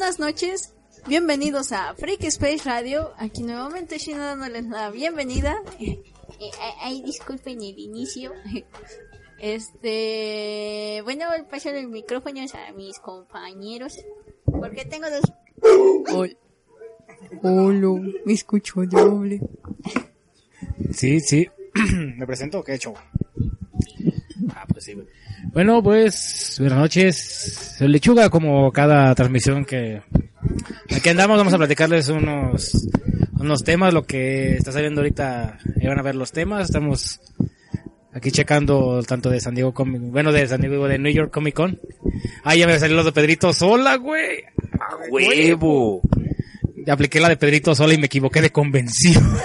buenas noches. Bienvenidos a Freak Space Radio. Aquí nuevamente Shino dándoles la bienvenida. Eh, eh, ay, disculpen el inicio. Este, bueno, voy a pasar el micrófono a mis compañeros. Porque tengo dos. Hola, Hola, me escucho doble. Sí, sí. ¿Me presento? ¿Qué he hecho? Ah, pues sí. Bueno, pues, buenas noches. Lechuga, como cada transmisión que aquí andamos, vamos a platicarles unos, unos temas, lo que está saliendo ahorita, ya van a ver los temas, estamos aquí checando tanto de San Diego Comic, bueno, de San Diego, de New York Comic Con. Ah, ya me salió los de Pedrito Sola, güey. ¡A huevo! Apliqué la de Pedrito Sola y me equivoqué de convención.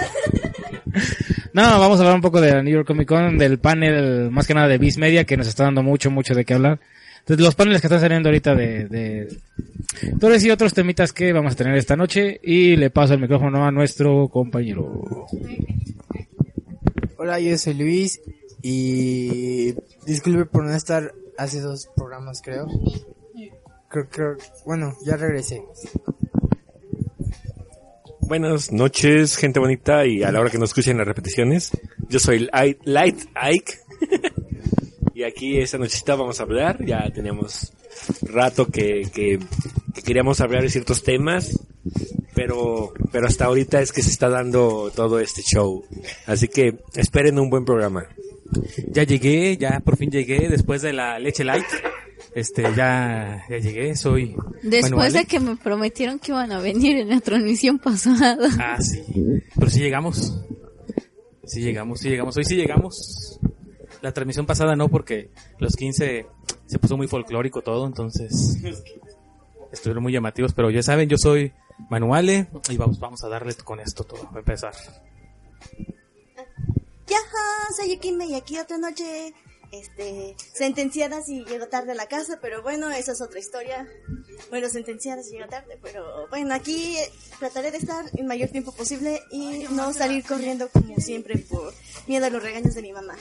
No, vamos a hablar un poco de la New York Comic Con, del panel, más que nada de Viz Media, que nos está dando mucho, mucho de qué hablar. Entonces, los paneles que están saliendo ahorita de, de Torres y otros temitas que vamos a tener esta noche. Y le paso el micrófono a nuestro compañero. Hola, yo soy Luis y disculpe por no estar hace dos programas, creo. Creo, creo, bueno, ya regresé. Buenas noches, gente bonita, y a la hora que nos escuchen las repeticiones, yo soy Light Ike. y aquí esta nochecita vamos a hablar, ya tenemos rato que, que, que, queríamos hablar de ciertos temas, pero, pero hasta ahorita es que se está dando todo este show. Así que esperen un buen programa. Ya llegué, ya por fin llegué después de la leche light. Este, ya, ya llegué, soy. Después de que me prometieron que iban a venir en la transmisión pasada. Ah, sí. Pero sí llegamos. Sí llegamos, sí llegamos. Hoy sí llegamos. La transmisión pasada no, porque los 15 se puso muy folclórico todo, entonces. Estuvieron muy llamativos, pero ya saben, yo soy Manuale y vamos, vamos a darle con esto todo, a empezar. Ya, soy Yukime y aquí otra noche este, sentenciada si llegó tarde a la casa, pero bueno, esa es otra historia. Bueno, sentenciada si llegó tarde, pero bueno, aquí trataré de estar el mayor tiempo posible y no salir corriendo como siempre por miedo a los regaños de mi mamá.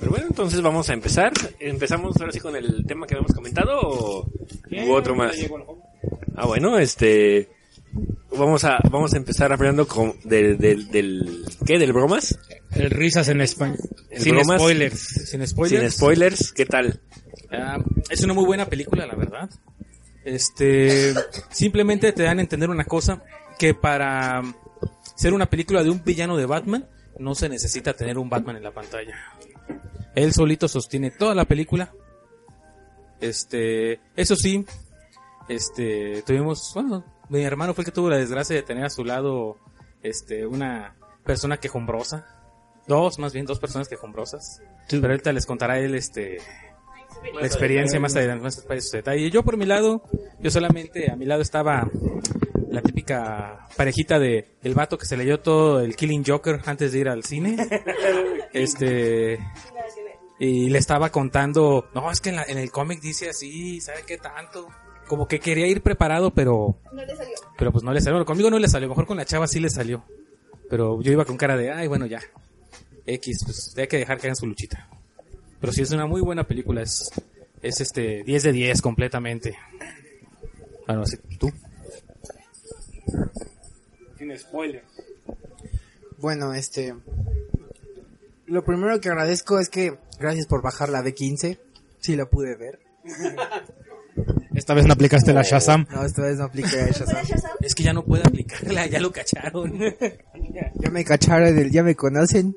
Pero bueno, entonces vamos a empezar. Empezamos ahora sí con el tema que habíamos comentado o u otro más. Ah, bueno, este vamos a vamos a empezar hablando con del del, del ¿qué? del bromas. El risas en España. Sin bromas, spoilers. Sin spoilers. Sin spoilers, ¿qué tal? Uh, es una muy buena película, la verdad. Este, simplemente te dan a entender una cosa, que para ser una película de un villano de Batman, no se necesita tener un Batman en la pantalla. Él solito sostiene toda la película. Este, eso sí, este, tuvimos, bueno, mi hermano fue el que tuvo la desgracia de tener a su lado, este, una persona quejumbrosa. Dos, más bien, dos personas quejumbrosas. Sí. Pero ahorita les contará él, este, la experiencia más adelante, más detalle. Y yo por mi lado, yo solamente, a mi lado estaba la típica parejita de el vato que se leyó todo el Killing Joker antes de ir al cine. este, y le estaba contando, no, es que en, la, en el cómic dice así, ¿sabe qué tanto? Como que quería ir preparado, pero... No le salió. Pero pues no le salió. Conmigo no le salió. Mejor con la chava sí le salió. Pero yo iba con cara de, ay, bueno, ya. X, pues hay que dejar que hagan su luchita. Pero sí es una muy buena película. Es, es este, 10 de 10 completamente. Bueno, así, tú. Sin spoiler. Bueno, este... Lo primero que agradezco es que gracias por bajar la B15. Sí la pude ver. Esta vez no aplicaste la Shazam. No, esta vez no apliqué la Shazam. Es que ya no puede aplicarla, ya lo cacharon. ya me cacharon, ya me conocen.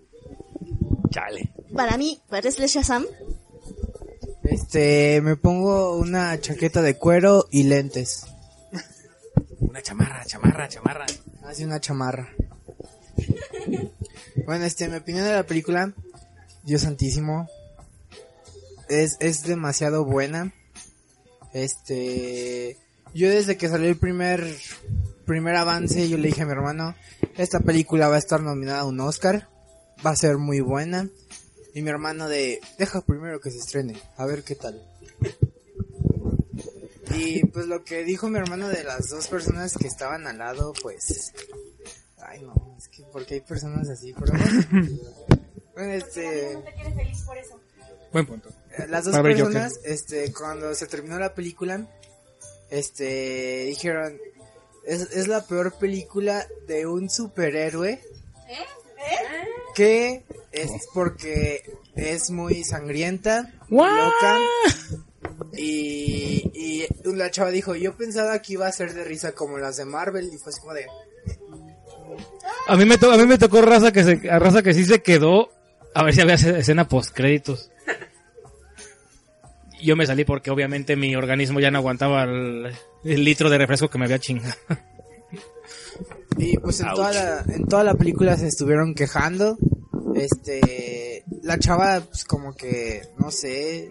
Chale. Para mí, ¿cuál es la Shazam? Este, me pongo una chaqueta de cuero y lentes. Una chamarra, chamarra, chamarra. Así una chamarra. bueno, este, mi opinión de la película, Dios santísimo, es, es demasiado buena. Este, yo desde que salió el primer, primer avance, yo le dije a mi hermano, esta película va a estar nominada a un Oscar, va a ser muy buena. Y mi hermano de, deja primero que se estrene, a ver qué tal. Y pues lo que dijo mi hermano de las dos personas que estaban al lado, pues, ay no, es que porque hay personas así, pero bueno, este... No te quieres feliz por eso. Buen punto. Las dos personas, este, cuando se terminó la película, este, dijeron, es, es la peor película de un superhéroe que es porque es muy sangrienta, loca. Y, y la chava dijo, yo pensaba que iba a ser de risa como las de Marvel y fue así como de... A mí me, to- a mí me tocó raza que, se, a raza que sí se quedó a ver si había escena- escena post créditos. Yo me salí porque obviamente mi organismo ya no aguantaba el, litro de refresco que me había chingado. Y pues en toda, la, en toda la película se estuvieron quejando. Este, la chava pues como que, no sé,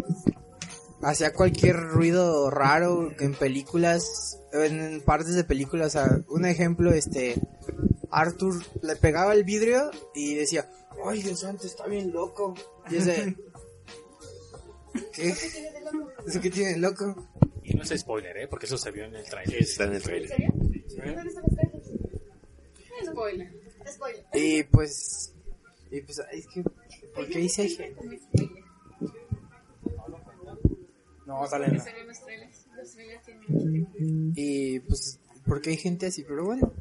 hacía cualquier ruido raro en películas, en partes de películas. Un ejemplo, este, Arthur le pegaba el vidrio y decía, ay Dios santo, está bien loco. Y ese, ¿qué? ¿Eso qué tiene de loco? Y no es spoiler, ¿eh? Porque eso se vio en el trailer. Está en el trailer. Spoiler. Spoiler. Y pues, y pues, es que, ¿por qué dice gente? No, sale en tienen Y pues, porque hay gente así, pero bueno.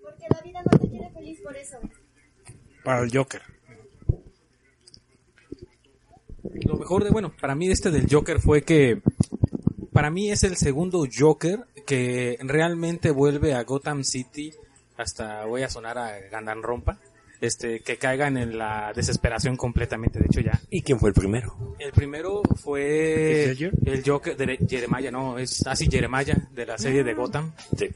Porque la vida no te quiere feliz por eso. Para el Joker. Lo mejor de, bueno, para mí este del Joker fue que para mí es el segundo Joker que realmente vuelve a Gotham City hasta voy a sonar a Gandanrompa, este que caigan en la desesperación completamente, de hecho ya. ¿Y quién fue el primero? El primero fue el Joker de Jeremiah, no, es así Jeremiah de la serie de Gotham. Sí.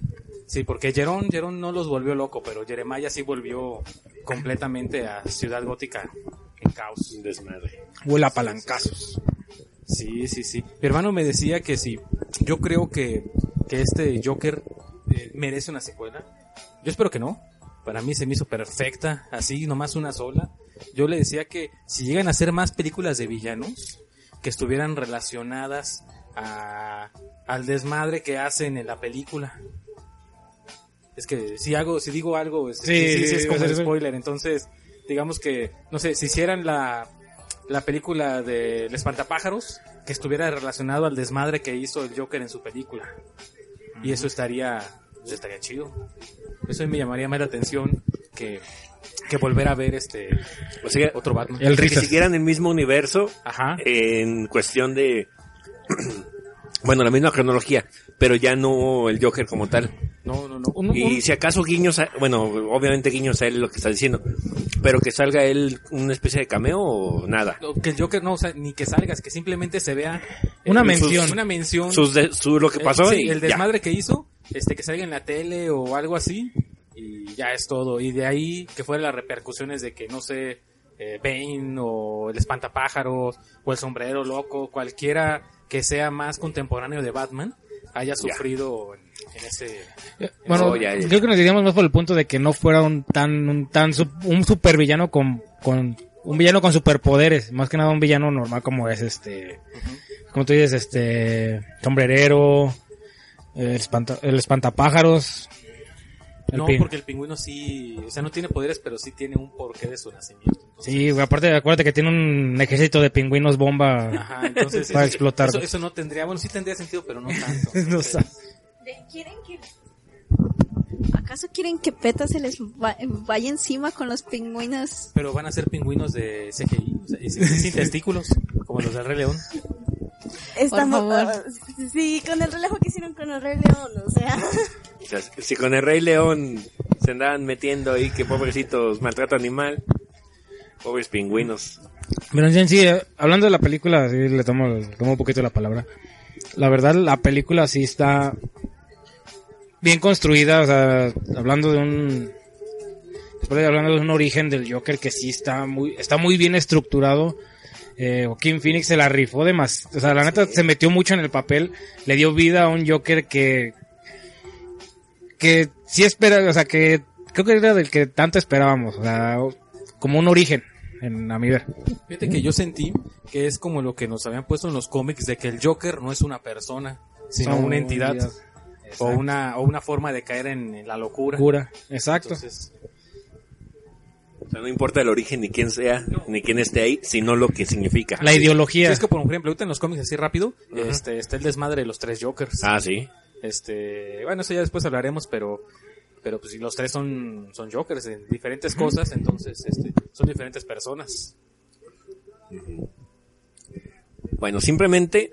Sí, porque Jerón, Jerón no los volvió loco, pero Jeremiah sí volvió completamente a Ciudad Gótica en caos. Un desmadre. Huele a palancazos. Sí, sí, sí. Mi hermano me decía que sí. Yo creo que, que este Joker eh, merece una secuela. Yo espero que no. Para mí se me hizo perfecta, así nomás una sola. Yo le decía que si llegan a hacer más películas de villanos que estuvieran relacionadas a, al desmadre que hacen en la película. Es que si hago, si digo algo, es, Sí, sí, sí, sí, sí, es como ser- spoiler. Entonces, digamos que, no sé, si hicieran la, la película de El Espantapájaros, que estuviera relacionado al desmadre que hizo el Joker en su película. Y eso estaría, eso estaría chido. Eso me llamaría más la atención que, que volver a ver este O sea, otro Batman. El que siguieran el mismo universo Ajá. en cuestión de... bueno, la misma cronología, pero ya no el Joker como tal. No, no, no. Y si acaso guiños, a- bueno, obviamente guiños a él lo que está diciendo, pero que salga él una especie de cameo o nada. que el Joker no, o sea, ni que salgas, que simplemente se vea Una eh, mención. sus- una mención. Sus de- su, lo que Eh, pasó sí, y el ya. desmadre que hizo, este que salga en la tele o algo así y ya es todo. Y de ahí que fueran las repercusiones de que no sé, eh, Bane o el espantapájaros o el sombrero loco, cualquiera que sea más contemporáneo de Batman haya sufrido en, en ese Bueno, ya, ya. creo que nos diríamos más por el punto de que no fuera un tan, un tan, un supervillano con, con, un villano con superpoderes, más que nada un villano normal como es este, como tú dices, este, sombrerero, el, espanta, el espantapájaros, el no, pin- porque el pingüino sí, o sea, no tiene poderes, pero sí tiene un porqué de su nacimiento. Entonces, Sí, güey, aparte, acuérdate que tiene un ejército de pingüinos bomba. Ajá, entonces Para eso- explotar. Eso, eso no tendría, bueno, sí tendría sentido, pero no tanto. No Entonces, sé. De- ¿Quieren que... ¿Acaso quieren que Peta se les va- vaya encima con los pingüinos? Pero van a ser pingüinos de CGI, o sea, y sin, sin testículos, como los del Rey León. Estamos, Por favor. ah, sí, con el relajo que hicieron con el Rey León, o sea. O sea, si con el Rey León se andaban metiendo ahí que pobrecitos maltrato animal, pobres pingüinos. Pero en sí, hablando de la película, sí, le tomo, le tomo un poquito la palabra. La verdad, la película sí está bien construida, o sea, hablando de un... Después de hablando de un origen del Joker que sí está muy, está muy bien estructurado. Eh, Joaquín Phoenix se la rifó de más, o sea, la neta se metió mucho en el papel, le dio vida a un Joker que, que sí espera, o sea, que creo que era del que tanto esperábamos, o sea, como un origen, en, a mi ver. Fíjate que yo sentí que es como lo que nos habían puesto en los cómics de que el Joker no es una persona, sino una entidad o una o una forma de caer en, en la locura. Cura, exacto. Entonces, sea, no importa el origen ni quién sea, ni quién esté ahí, sino lo que significa. la sí, ideología. es que por ejemplo, ahorita en los cómics así rápido, este está el desmadre de los tres Jokers. Ah, sí. Este, bueno, eso ya después hablaremos, pero pero pues si los tres son son Jokers en diferentes cosas, entonces este son diferentes personas. Bueno, simplemente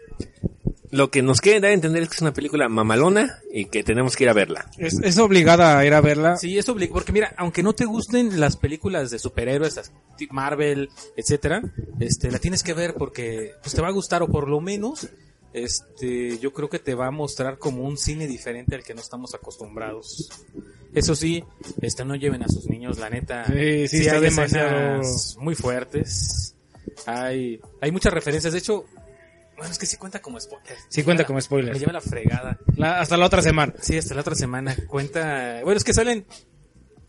lo que nos quiere dar a entender es que es una película mamalona y que tenemos que ir a verla. Es, es obligada a ir a verla. Sí, es obligado, porque mira, aunque no te gusten las películas de superhéroes, las Marvel, etcétera, este, la tienes que ver porque pues te va a gustar o por lo menos, este, yo creo que te va a mostrar como un cine diferente al que no estamos acostumbrados. Eso sí, este, no lleven a sus niños, la neta. Sí, sí, está hay demasiado- muy fuertes. Hay, hay muchas referencias. De hecho, bueno, es que sí cuenta como spoiler. Sí cuenta Me como spoiler. Me lleva la fregada. La- hasta la otra semana. Sí, hasta la otra semana. Cuenta. Bueno, es que salen.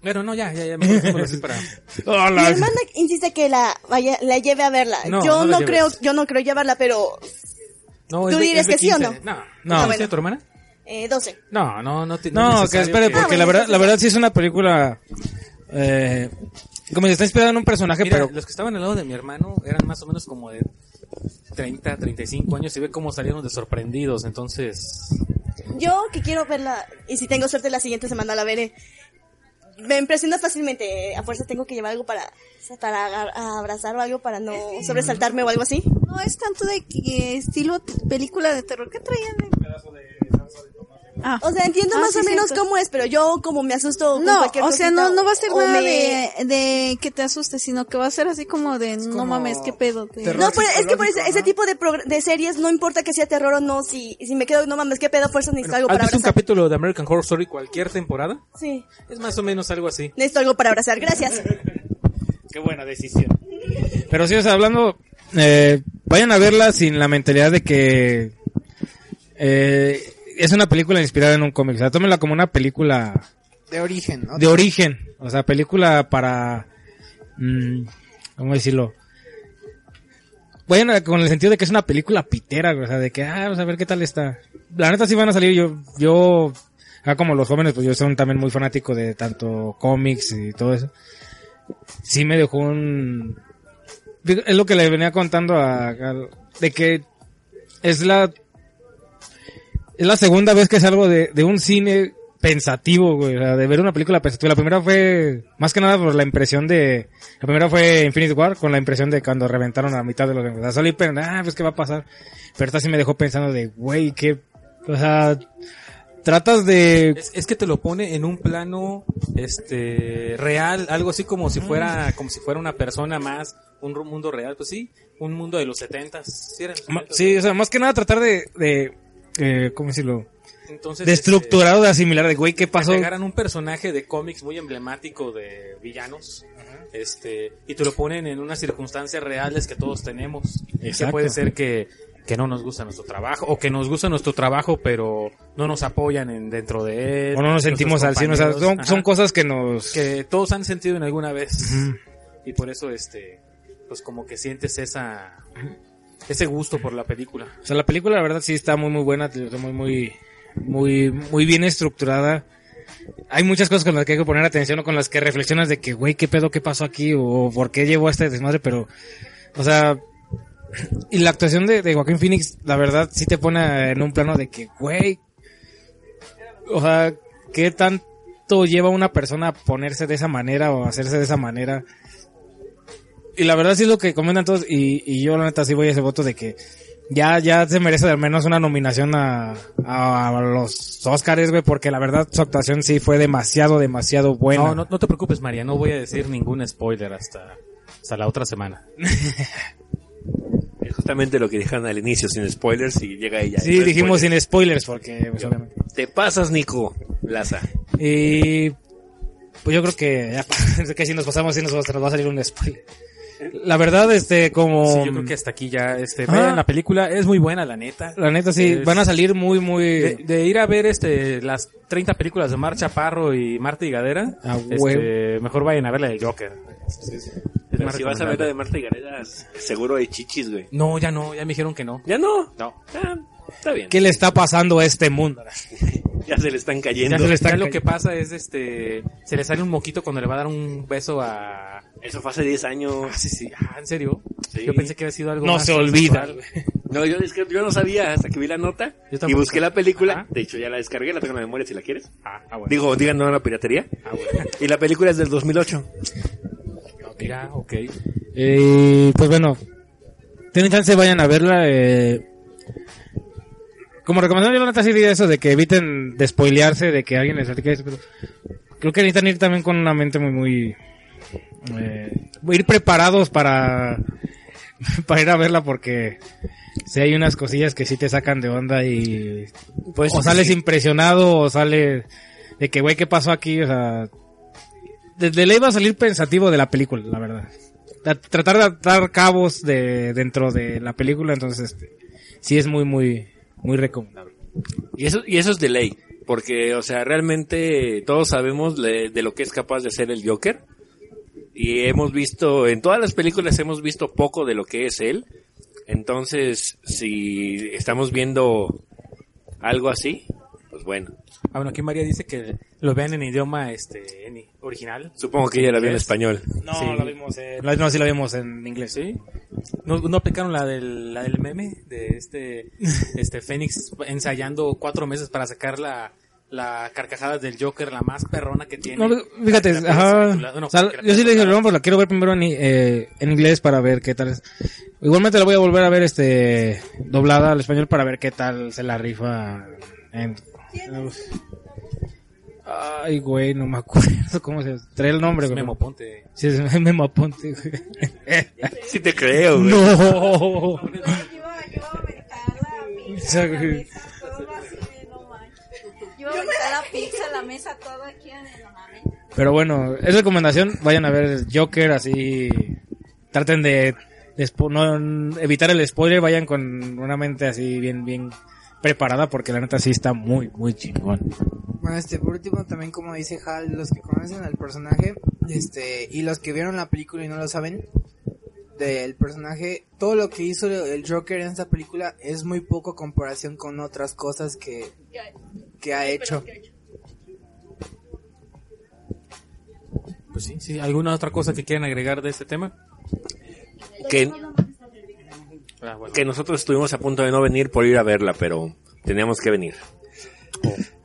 Bueno, no, ya, ya, ya. Dejémoslo así para. Mi Hola. hermana insiste que la vaya, la lleve a verla. No, yo no creo, lleves. yo no creo llevarla, pero No, ¿Tú dirías que sí o 15. no? No, No. ¿no. ¿Tiene tu hermana? eh, 12. No, no, no. te- No, que espere, porque Ah, la bueno, verdad, la verdad sí es una película, eh, como si está inspirada en un personaje, Mira, pero los que estaban al lado de mi hermano eran más o menos como de 30, 35 años y ve cómo salieron de sorprendidos. Entonces, Yo que quiero verla, y si tengo suerte la siguiente semana la veré. Me impresiona fácilmente. A fuerza tengo que llevar algo para, para abrazar o algo para no sobresaltarme o algo así. No es tanto de que estilo película de terror. ¿Qué traían? Ah. O sea, entiendo Ah, más sí, o menos cierto. cómo es, pero yo como me asusto con No, cualquier o sea, no, no va a ser nada me- de, de que te asustes, sino que va a ser así como de, no mames, qué pedo. No, pero es que por ese, ese tipo de, de series, no importa que sea terror o no, si, si me quedo, no mames, qué pedo, fuerza necesito algo ¿has para visto un abrazar. capítulo de American Horror Story cualquier temporada? Sí, Es más o menos algo así. necesito algo para abrazar, gracias. qué buena decisión. Pero sí, o sea, hablando, eh, vayan a verla sin la mentalidad de que eh, es una película inspirada en un cómic, o sea, tómenla como una película De origen, ¿no? de origen, o sea, película para, mm, ¿cómo decirlo? A- con el sentido de que es una película pitera, o sea, de que, ah, vamos a ver qué tal está. La neta sí van a salir, yo, yo, ah, como los jóvenes, pues yo soy también muy fanático de tanto cómics y todo eso. Sí me dejó un, es lo que le venía contando a, a- de que es la, es la segunda vez que salgo de, de un cine pensativo, güey, o sea, de ver una película pensativa. La primera fue, más que nada por la impresión de, la primera fue Infinite War, con la impresión de cuando reventaron a la mitad de los Vengadores. Salí, pero, ah, pues qué va a pasar. Pero esta sí me dejó pensando de, güey, qué, o sea, tratas de, Es, es que te lo pone en un plano este real, algo así como si fuera como si fuera una persona más, un mundo real, pues sí, un mundo de los setentas. Sí, eran los ma- 70s. sí, o sea, más que nada tratar de, de, eh, ¿cómo decirlo? Entonces, De este, estructurar o de asimilar, de, güey, ¿qué pasó? agregaran un personaje de cómics muy emblemático de villanos, este, y te lo ponen en unas circunstancias reales que todos tenemos. Que puede ser que, que no nos gusta nuestro trabajo, o que nos gusta nuestro trabajo, pero no nos apoyan en, dentro de él. O no nos sentimos al cien, o sea, son, son Ajá. cosas que nos... que todos han sentido en alguna vez. Ujú. Y por eso, este, pues como que sientes esa, ese gusto por la película. O sea, la película la verdad sí está muy muy buena, muy muy muy muy bien estructurada. Hay muchas cosas con las que hay que poner atención o con las que reflexionas de que, güey, ¿qué pedo qué pasó aquí? o por qué llevó este desmadre, pero o sea, y la actuación de, de Joaquín Phoenix, la verdad sí te pone en un plano de que, güey, o sea, ¿qué tanto lleva una persona a ponerse de esa manera o hacerse de esa manera? Y la verdad sí es lo que comentan todos y, y yo la neta sí voy a ese voto de que ya, ya se merece al menos una nominación a, a los Oscars, güey, porque la verdad su actuación sí fue demasiado, demasiado buena. No, no, no te preocupes, María, no voy a decir ningún spoiler hasta, hasta la otra semana. Es justamente lo que dijeron al inicio, sin spoilers, y llega ella. sí, dijimos pues, sin spoilers, porque, pues, obviamente. Te pasas, Nico Laza. Y, pues yo creo que ya, que si nos pasamos, va, nos va a salir un spoiler. La verdad, este, como... Sí, yo creo que hasta aquí ya, este, Ah. vean la película, es muy buena, la neta. La neta sí, Es- van a salir muy, muy... De, de ir a ver este las 30 películas de Mar Chaparro y Marta y Gadera, este, mejor vayan a ver la de Joker. Pero si vas a ver la de Marta y Gareda, seguro hay chichis, güey. No, ya no, ya me dijeron que no. ¿Ya no? No. Ah, está bien. ¿Qué le está pasando a este mundo? Ya se le están cayendo. Ya se le está Ya lo que pasa es este se le sale un moquito cuando le va a dar un beso a Eso fue hace 10 años. Ah, sí, sí. Ah, ¿en serio? Sí. Yo pensé que había sido algo No más se olvida. No, yo, es que yo no sabía hasta que vi la nota y busqué la película. Ajá. De hecho, ya la descargué, la tengo en la memoria si la quieres. Ah, ah, bueno. Digo, digan no a la piratería. Ah, bueno. Y la película es del 2008. Mira, ok. Eh, pues bueno, tienen chance, vayan a verla. Eh, como recomendación, yo la neta sí diría eso de que eviten de spoilearse, de que alguien les platique eso, pero creo que necesitan ir también con una mente muy, muy, eh, ir preparados para, para ir a verla porque si hay unas cosillas que sí te sacan de onda y Pues, o sales sí. impresionado o sales de que, güey, ¿qué pasó aquí? O sea, desde ley va a salir pensativo de la película, la verdad. Tratar de atar cabos de dentro de la película, entonces este, sí es muy, muy, muy recomendable. Y eso, y eso es de ley. Porque, o sea, realmente todos sabemos le- de lo que es capaz de hacer el Joker. Y hemos visto, en todas las películas hemos visto poco de lo que es él. Entonces, si estamos viendo algo así, pues bueno. Ah, bueno, aquí María dice que lo vean en idioma este en original. Supongo que ella la vio en español. No, Sí. la vimos en, no, sí la vimos en inglés. ¿Sí? ¿No, no aplicaron la del, la del meme de este, este Fénix ensayando cuatro meses para sacar la, la carcajada del Joker, la más perrona que tiene? No, fíjate, ajá. bueno, O sea, yo sí le dije, no, pues la quiero ver primero en, eh, en inglés para ver qué tal es. Igualmente la voy a volver a ver este doblada al español para ver qué tal se la rifa en... Ay, güey, no me acuerdo cómo se trae el nombre, Es güey. Memo Ponte. Sí, es Memo Aponte, güey. Sí te creo, güey. No. Yo, yo iba a aventar la pizza a la Sí. mesa, todo así de no manches. Yo iba a aventar la pizza a la mesa, todo aquí en el mames. Pero bueno, es recomendación, vayan a ver Joker, así traten de, de no, evitar el spoiler, vayan con una mente así bien, bien preparada, porque la neta sí está muy, muy chingón. Bueno, este, por último, también como dice Hal, los que conocen al personaje, este, y los que vieron la película y no lo saben, del personaje, todo lo que hizo el Joker en esta película es muy poco comparación con otras cosas que, que ha hecho. Pues sí, sí. ¿Alguna otra cosa que quieran agregar de este tema? Que, Ah, bueno. que nosotros estuvimos a punto de no venir por ir a verla, pero teníamos que venir.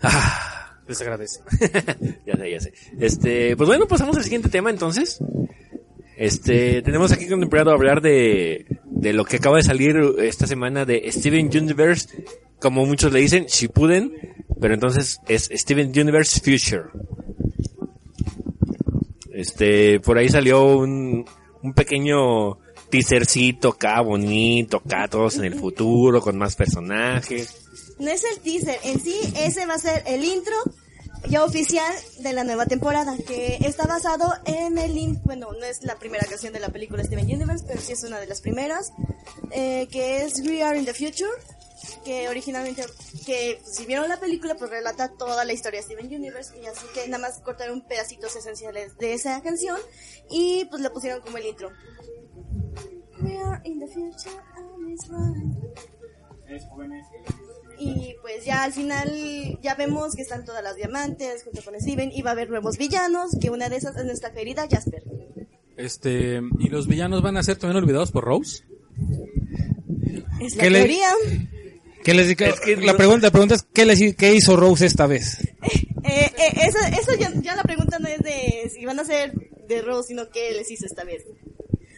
Ah, Les agradece. ya sé, ya sé. Este, pues bueno, pasamos al siguiente tema entonces. Este, tenemos aquí contemplado hablar de, de lo que acaba de salir esta semana de Steven Universe, como muchos le dicen, Shippuden, pero entonces es Steven Universe Future. Este, por ahí salió un, un pequeño teasercito acá, bonito, acá, todos en el futuro, con más personajes. No es el teaser, en sí ese va a ser el intro ya oficial de la nueva temporada, que está basado en el, in- bueno, no es la primera canción de la película Steven Universe, pero sí es una de las primeras, eh, que es We Are in the Future, que originalmente, que si vieron la película, pues relata toda la historia de Steven Universe, y así que nada más cortaron pedacitos esenciales de esa canción, y pues le pusieron como el intro. In the future. Y pues ya al final ya vemos que están todas las diamantes junto con Steven y va a haber nuevos villanos, que una de esas es nuestra querida Jasper. Este, ¿y los villanos van a ser también olvidados por Rose? Es la ¿Qué le-. ¿Qué les? Es que la pregunta, la pregunta es ¿qué, les, ¿qué hizo Rose esta vez? Eh, eh, eso eso ya, ya la pregunta no es de si van a ser de Rose, sino qué les hizo esta vez.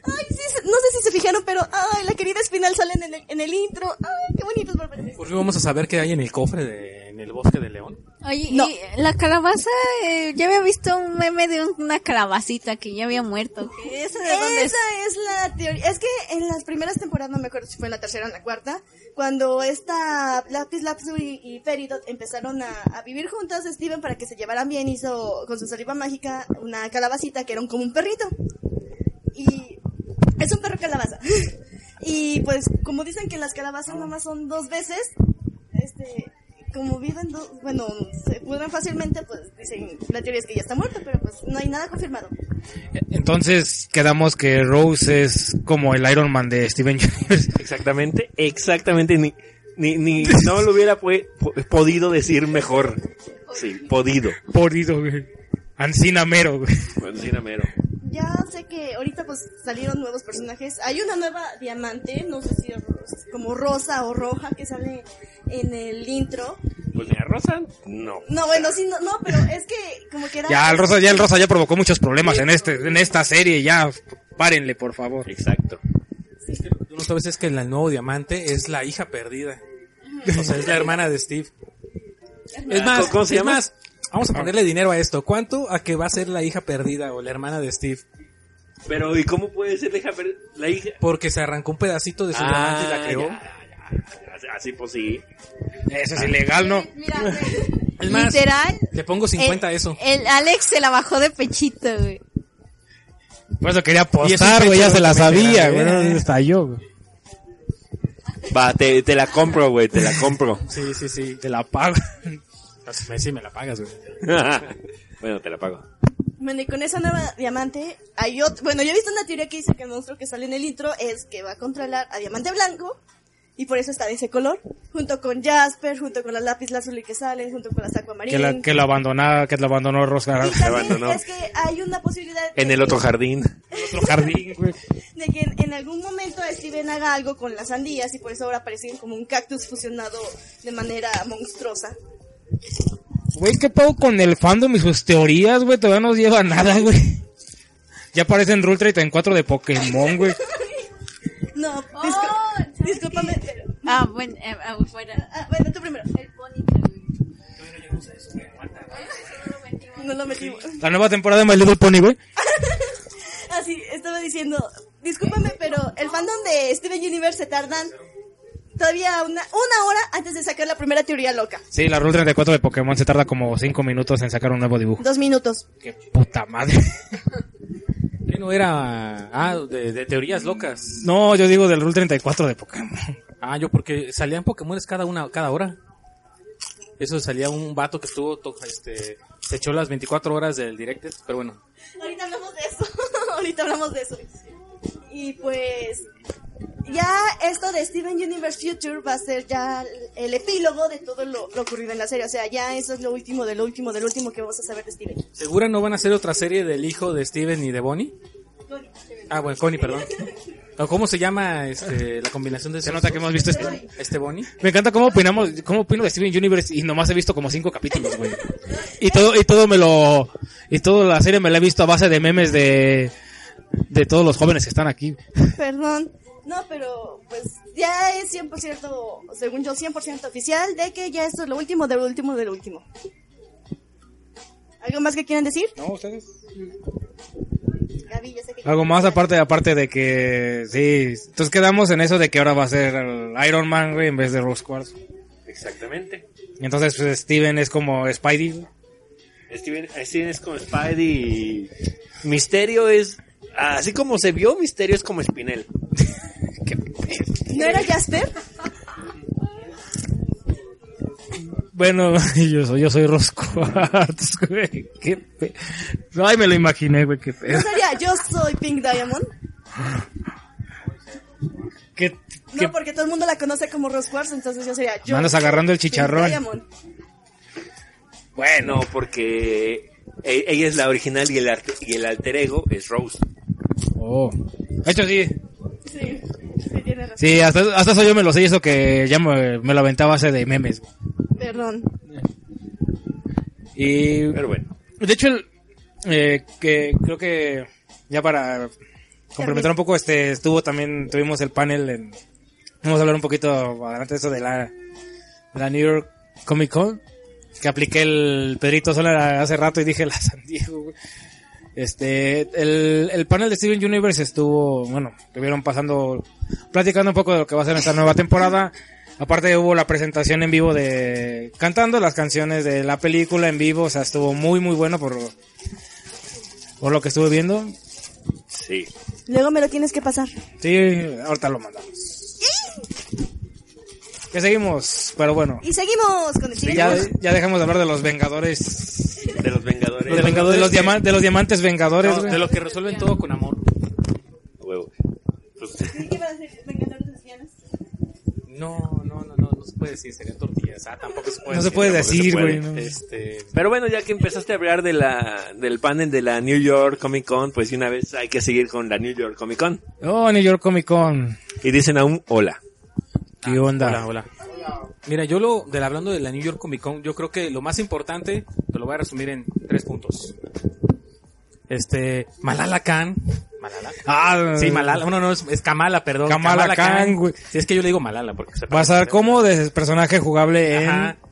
Ay, sí, no sé si se fijaron, pero ay, la querida Espinal sale en el, en el intro. Ay, qué bonitos barbares. Por fin vamos a saber qué hay en el cofre de, en el bosque de León. Oye, No. y la calabaza, eh, ya había visto un meme de un- una calabacita que ya había muerto. ¿Qué- ¿Esa de dónde es? Esa es la teoría. Es que en las primeras temporadas, no me acuerdo si fue en la tercera o en la cuarta, cuando esta Lapis Lazuli y Peridot empezaron a, a vivir juntas, Steven, para que se llevaran bien, hizo con su saliva mágica una calabacita que era un- como un perrito. Y es un perro calabaza. y pues, como dicen que las calabazas nomás son dos veces, este, como viven dos, bueno, se pudren fácilmente, pues dicen, la teoría es que ya está muerto, pero pues no hay nada confirmado. Entonces quedamos que Rose es como el Iron Man de Steven Universe. Exactamente, exactamente, ni, ni, ni no lo hubiera podido decir mejor. Sí, podido. Podido, güey. Ancina mero, güey. Bueno, sí, era mero. Ya sé que ahorita pues salieron nuevos personajes. Hay una nueva diamante, no sé si, como rosa o roja que sale en el intro. Pues mira, Rosa, no. No, bueno, sí, no, no, pero es que como que era... Ya el Rosa, ya el Rosa ya provocó muchos problemas en este, en esta serie, ya párenle por favor. Exacto. Tú no sabes es que el nuevo diamante es la hija perdida. O sea, es la hermana de Steve. Es más, ¿Cómo- es más, vamos a ponerle dinero a esto. ¿Cuánto a que va a ser la hija perdida o la hermana de Steve? Pero, ¿y cómo puede ser la hija? per- La hija? Porque se arrancó un pedacito de su diamante y la creó. Ah, ya, ya, ya. Así- pues sí. Eso es ilegal, ¿no? Mira, Es más, literal. le pongo 50 a eso. El Alex se la bajó de pechito, güey. Por eso quería apostar, güey, ya se la sabía, güey, no estalló, güey. Va, te, te la compro, güey, te la compro. Sí, sí, sí. Te la pago. Pues, Sí, me la pagas, güey. bueno, te la pago. Bueno, y con esa nueva diamante, hay otro, bueno, yo he visto una teoría que dice que el monstruo que sale en el intro es que va a controlar a Diamante Blanco, y por eso está de ese color, junto con Jasper, junto con la lápiz lazuli que salen, junto con las Que, Aquamarine. la, que lo abandonó, que lo abandonó Rosa y también abandonó. es que hay una posibilidad En el que- otro jardín. otro jardín, güey. de que en, en algún momento Steven haga algo con las sandías y por eso ahora parecen como un cactus fusionado de manera monstruosa. Güey, ¿qué pedo con el fandom y sus teorías, güey? Todavía no lleva nada, güey. Ya aparecen Rule 34 de Pokémon, güey. No, Oh, discu- ¿sabes discúlpame, qué? pero... Ah, bueno, eh, ah, fuera. Ah, bueno, tú primero. El güey. No lo metimos. La nueva temporada de My Little Pony, güey. Así, estaba diciendo, discúlpame, pero el fandom de Steven Universe se tardan todavía una, una hora antes de sacar la primera teoría loca. Sí, la Rule 34 de Pokémon se tarda como 5 minutos en sacar un nuevo dibujo. Dos minutos. Qué puta madre. Que no era. Ah, de, de teorías locas. No, yo digo del Rule 34 de Pokémon. Ah, yo porque salían Pokémon cada una, cada hora. Eso salía un vato que estuvo, to- este, se echó las 24 horas del Directed, pero bueno. Ahorita hablamos de eso. Ahorita hablamos de eso. Y pues ya esto de Steven Universe Future va a ser ya el epílogo de todo lo, lo ocurrido en la serie. O sea, ya eso es lo último, de lo último, del último que vamos a saber de Steven. ¿Segura no van a hacer otra serie del hijo de Steven y de Bonnie? Ah, bueno, Connie, perdón. ¿O ¿Cómo se llama este, la combinación de Se nota que hemos visto este. este Bonnie? Me encanta cómo opinamos, cómo opino de Steven Universe y nomás he visto como cinco capítulos, güey. Y todo, y todo me lo, y toda la serie me la he visto a base de memes de, de todos los jóvenes que están aquí. Perdón. No, pero pues ya es 100%, según yo, 100% oficial de que ya esto es lo último, de lo último, de lo último. ¿Algo más que quieran decir? ¿No, ustedes? Gaby, ya sé que... Algo más aparte, aparte de que, sí, entonces quedamos en eso de que ahora va a ser el Iron Man, güey, en vez de Rose Quartz. Exactamente. Entonces, pues, Steven es como Spidey, güey. Steven, Steven es como Spidey y Misterio es... Así como se vio, Misterio es como Spinel. ¿No era Jasper? Bueno, yo soy, yo soy Rose Quartz, güey. Qué pe... Ay, me lo imaginé, güey, qué ¿No pedo. sería yo soy Pink Diamond? Qué, No, qué- porque todo el mundo la conoce como Rose Quartz, entonces yo sería yo. Soy agarrando el Pink chicharrón. Diamond. Bueno, porque e- ella es la original y el, arte- y el alter ego es Rose. Oh. Hecho, sí. Sí, sí, hasta, hasta eso yo me lo sé y eso que ya me, me lo aventaba hace de memes. Perdón. Y Pero bueno. de hecho, el, eh, que creo que ya para complementar un poco, este estuvo también, tuvimos el panel en, vamos a hablar un poquito adelante de eso de la, de la New York Comic Con, que apliqué el Pedrito Sola hace rato y dije la San Diego, güey. Este, el, el panel de Steven Universe estuvo, bueno, estuvieron pasando, platicando un poco de lo que va a ser esta nueva temporada. Aparte hubo la presentación en vivo de, cantando las canciones de la película en vivo, o sea, estuvo muy, muy bueno por, por lo que estuve viendo. Sí. Luego me lo tienes que pasar. Sí, ahorita lo mandamos. Que seguimos, pero bueno. Y seguimos con el siguiente. Ya, ya dejamos de hablar de los Vengadores. De los Vengadores. De, Vengadores- de los, diama- de los diamantes Vengadores, No, de lo que resuelven todo con amor. Huevo. Pues, ¿Qué iba a decir? Vengadores lesbianas. No, no, no, no, no se puede decir, sería tortillas. Ah, tampoco se puede No se decir. puede se decir, puede. güey. no. Este, Pero bueno, ya que empezaste a hablar de la, del panel de la New York Comic Con, pues una vez hay que seguir con la New York Comic Con. Oh, New York Comic Con. Y dicen aún hola. ¿Qué onda? Hola, hola. Mira, yo lo, del, hablando de la New York Comic Con, yo creo que lo más importante, te lo voy a resumir en tres puntos. Este, Malala Khan. Malala. Ah, Sí, Malala, no, no, es, es Kamala, perdón. Kamala Khan, güey. Sí, es que yo le digo Malala porque se Va a estar como de personaje jugable. Ajá, en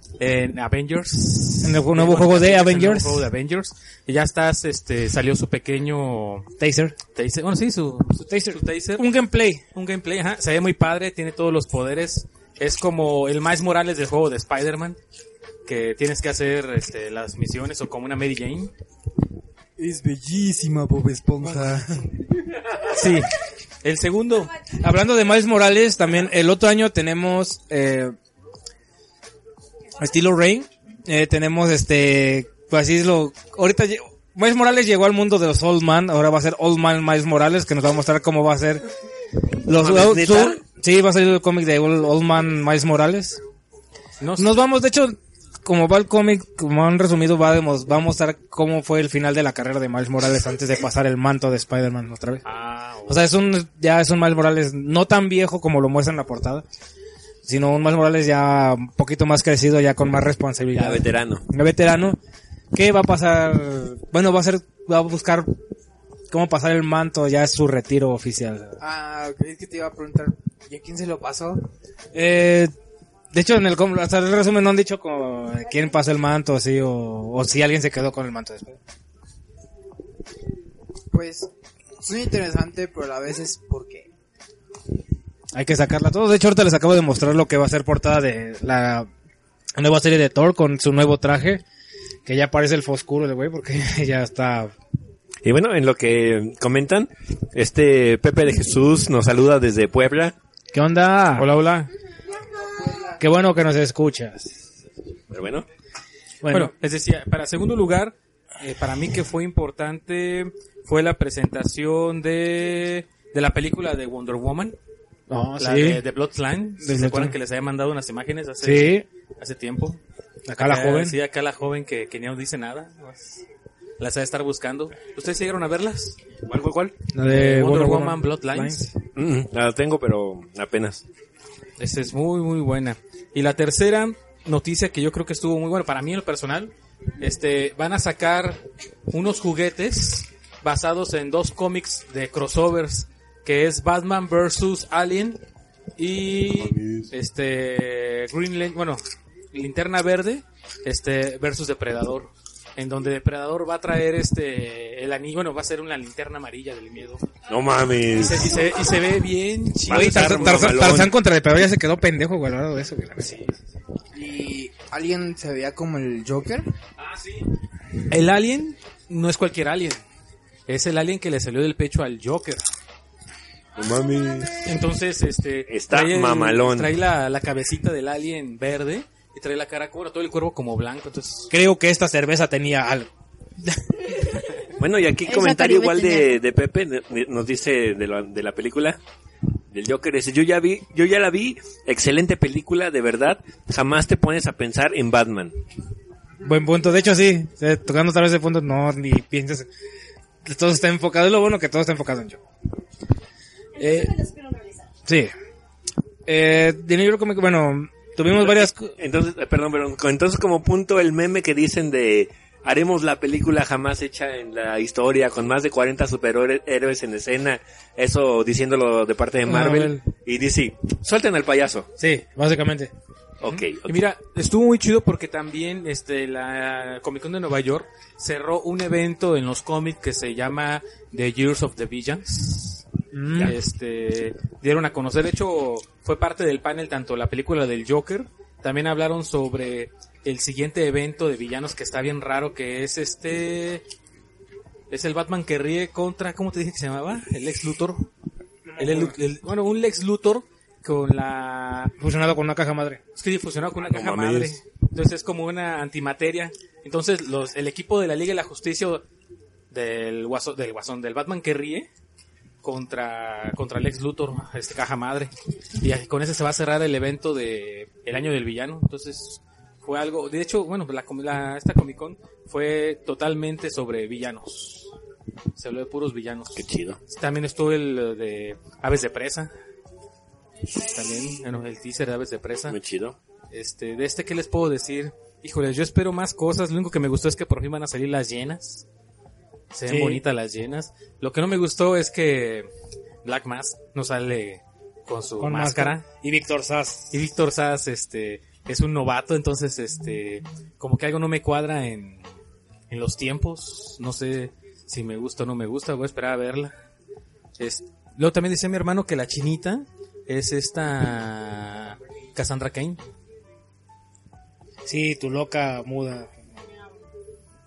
Avengers. En el nuevo juego de en el Avengers. nuevo juego de Avengers. Y ya estás, este, salió su pequeño Taser. taser. Bueno, sí, su, su taser. Su taser. Un gameplay. Un gameplay, ajá. Se ve muy padre, tiene todos los poderes. Es como el Miles Morales del juego de Spider-Man. Que tienes que hacer este, las misiones o como una Mary Jane. Es bellísima Bob Esponja. Sí. El segundo. Hablando de Miles Morales, también el otro año tenemos eh, estilo Rain. Eh, tenemos este, pues así es lo. Ahorita Miles Morales llegó al mundo de los Old Man. Ahora va a ser Old Man Miles Morales, que nos va a mostrar cómo va a ser los. ¿Mames, neta? su- sí, va a salir el cómic de Old, Old Man Miles Morales. No, Nos vamos, de hecho, como va el cómic, como han resumido, va a, demos- va a mostrar cómo fue el final de la carrera de Miles Morales antes de pasar el manto de Spider-Man otra vez. Ah, O sea, es un, ya es un Miles Morales no tan viejo como lo muestra en la portada, sino un Miles Morales ya un poquito más crecido, ya con más responsabilidad. Ya veterano. Un veterano. ¿Qué va a pasar? Bueno, va a ser, va a buscar cómo pasar el manto, ya es su retiro oficial. Ah, ok, es que te iba a preguntar, ¿y a quién se lo pasó? Eh, de hecho, en el, hasta el resumen no han dicho como quién pasó el manto, así, o, o si alguien se quedó con el manto después. Pues, es muy interesante, pero a la vez es porque... Hay que sacarla todo. De hecho, ahorita les acabo de mostrar lo que va a ser portada de la nueva serie de Thor con su nuevo traje. Que ya parece el Foscuro el güey, porque ya está. Y bueno, en lo que comentan, este Pepe de Jesús nos saluda desde Puebla. ¿Qué onda? Hola, hola. Qué bueno que nos escuchas. Pero bueno, Bueno, Bueno, les decía, para segundo lugar, eh, para mí que fue importante fue la presentación de, de la película de Wonder Woman, no, la sí. de, de Bloodline. ¿Se Bloodline. acuerdan que les había mandado unas imágenes hace, Sí, hace tiempo? acá la Eh, joven. Sí, acá la joven que, que no dice nada. pues, Las ha de estar buscando. ¿Ustedes llegaron a verlas? ¿cuál, cuál, cuál? La de Wonder, Wonder Woman, Woman Bloodlines. Mm, la tengo, pero apenas. Esta es muy, muy buena. Y la tercera noticia que yo creo que estuvo muy buena para mí en lo personal, este, van a sacar unos juguetes basados en dos cómics de crossovers, que es Batman vs. Alien y este Green Lan- bueno, Linterna Verde, este versus Depredador. En donde Depredador va a traer este el anillo, bueno, va a ser una linterna amarilla del miedo. No Y mames. se, y se- y se ve bien chido. Mamalón. Tarzán contra Pedro ya se quedó pendejo, güey, al lado de eso. güey. ¿Y alguien se veía como el Joker? Ah, sí. El alien no es cualquier alien. Es el alien que le salió del pecho al Joker. No mames. Entonces, este... Está trae el- mamalón. Trae la, la cabecita del alien verde y trae la cara como todo el cuerpo como blanco. Entonces, Creo que esta cerveza tenía algo. Bueno, y aquí comentario igual de, de Pepe nos dice de la, de la película del Joker. Dice, yo ya vi, yo ya la vi, excelente película, de verdad. Jamás te pones a pensar en Batman. Buen punto. De hecho, sí. eh, Tocando otra vez el punto, no, ni pienses. Todo está enfocado. Es lo bueno que todo está enfocado en yo. Eh, sí. Eh, de New York Comic, bueno, tuvimos varias... co- Entonces, eh, perdón, perdón. Entonces, como punto, el meme que dicen de haremos la película jamás hecha en la historia con más de 40 superhéroes en escena, eso diciéndolo de parte de Marvel. Marvel. Y dice, suelten al payaso. Sí, básicamente. Ok, ok. y mira, estuvo muy chido porque también este la Comic Con de Nueva York cerró un evento en los cómics que se llama The Years of the Villains. Mm. Este dieron a conocer, de hecho, fue parte del panel tanto la película del Joker, también hablaron sobre el siguiente evento de villanos que está bien raro que es este es el Batman que ríe contra ¿cómo te dije que se llamaba? El Lex Luthor. El, el- el- bueno, un Lex Luthor con la Fusionado con una caja madre. es que fusionado con una No caja mames. madre. Entonces es como una antimateria. Entonces los, el equipo de la Liga de la Justicia del guasón, del guasón, del Batman que ríe contra, contra Lex Luthor, este caja madre. Y con ese se va a cerrar el evento de el año del villano. Entonces fue algo, de hecho, bueno, la, la- esta Comic Con fue totalmente sobre villanos. Se habló de puros villanos. Qué chido. También estuvo el de Aves de Presa. También, bueno, el teaser de Aves de Presa. Muy chido. Este, de este, ¿qué les puedo decir? Híjoles, yo espero más cosas. Lo único que me gustó es que por fin van a salir las llenas. Se ven Sí. bonitas las llenas. Lo que no me gustó es que Black Mask no sale con su Con máscara. máscara. Y Víctor Sass. Y Víctor Sass, este, es un novato, entonces, este, como que algo no me cuadra en, en los tiempos. No sé si me gusta o no me gusta. Voy a esperar a verla. Es, luego también dice mi hermano que la chinita es esta Cassandra Kane. Sí, tu loca muda.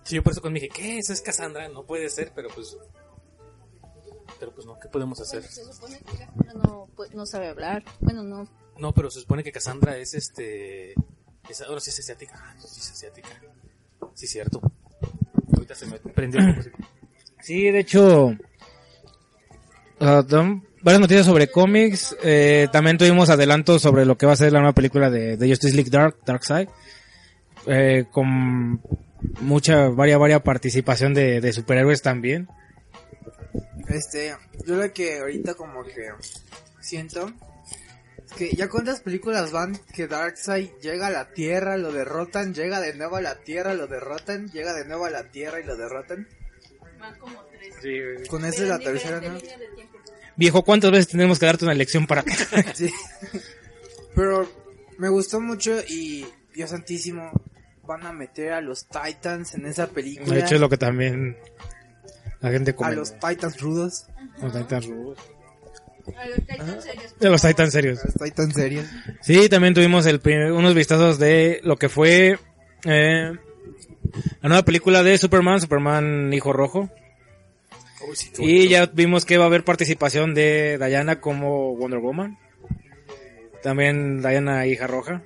Sí, yo por eso cuando dije, ¿qué? ¿Esa es Cassandra? No puede ser, pero pues... Pero pues no, ¿qué podemos hacer? Se supone que Cassandra no, pues, no sabe hablar. Bueno, no. No, pero se supone que Cassandra es este... es- ahora sí es asiática. Ah, sí es asiática. Sí, cierto. Ahorita se me prendió. un poco. Sí, de hecho, varias noticias sobre cómics. Eh, también tuvimos adelantos sobre lo que va a ser la nueva película de, de Justice League Dark, Dark Side. Eh, con mucha, varia, varia participación de, de superhéroes también. Este, yo lo que ahorita como que siento es que ya cuántas películas van que Darkseid llega a la Tierra, lo derrotan, llega de nuevo a la Tierra, lo derrotan, llega de nuevo a la Tierra y lo derrotan. Van como tres. Con esa es la tercera, ¿no? Viejo, ¿cuántas veces tenemos que darte una lección para que... Sí. Pero me gustó mucho y Dios santísimo van a meter a los Titans en esa película. De hecho, es lo que también la gente a comenta. los Titans rudos, Los Titans rudos. A los Titans serios. De los Titans serios. a los Titans serios. Sí, también tuvimos el primer- unos vistazos de lo que fue eh, la nueva película de Superman, Superman Hijo Rojo. Uy, sí, Y ya vimos que va a haber participación de Diana como Wonder Woman. También Diana Hija Roja.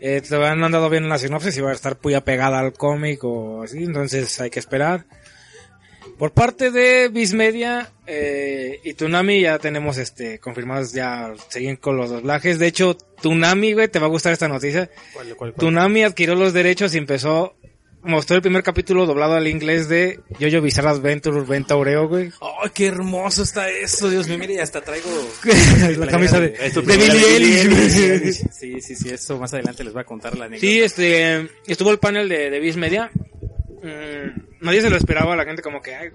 Eh, te han andado bien en la sinopsis y va a estar muy apegada al cómic o así, entonces hay que esperar. Por parte de Viz Media eh, y Tunami ya tenemos este confirmados ya siguen con los doblajes. De hecho, Tunami, güey, te va a gustar esta noticia. ¿Cuál, cuál, cuál? Tunami adquirió los derechos y empezó mostró el primer capítulo doblado al inglés de Jojo Bizarre Adventure Ventaureo, güey. ¡Ay, qué hermoso está eso! Dios mío, mire, y hasta traigo... la camisa de, de Billie Eilish. Sí, sí, sí, eso más adelante les voy a contar la anécdota. Sí, este, estuvo el panel de, de Viz Media. Mm, nadie se lo esperaba, la gente como que... ay,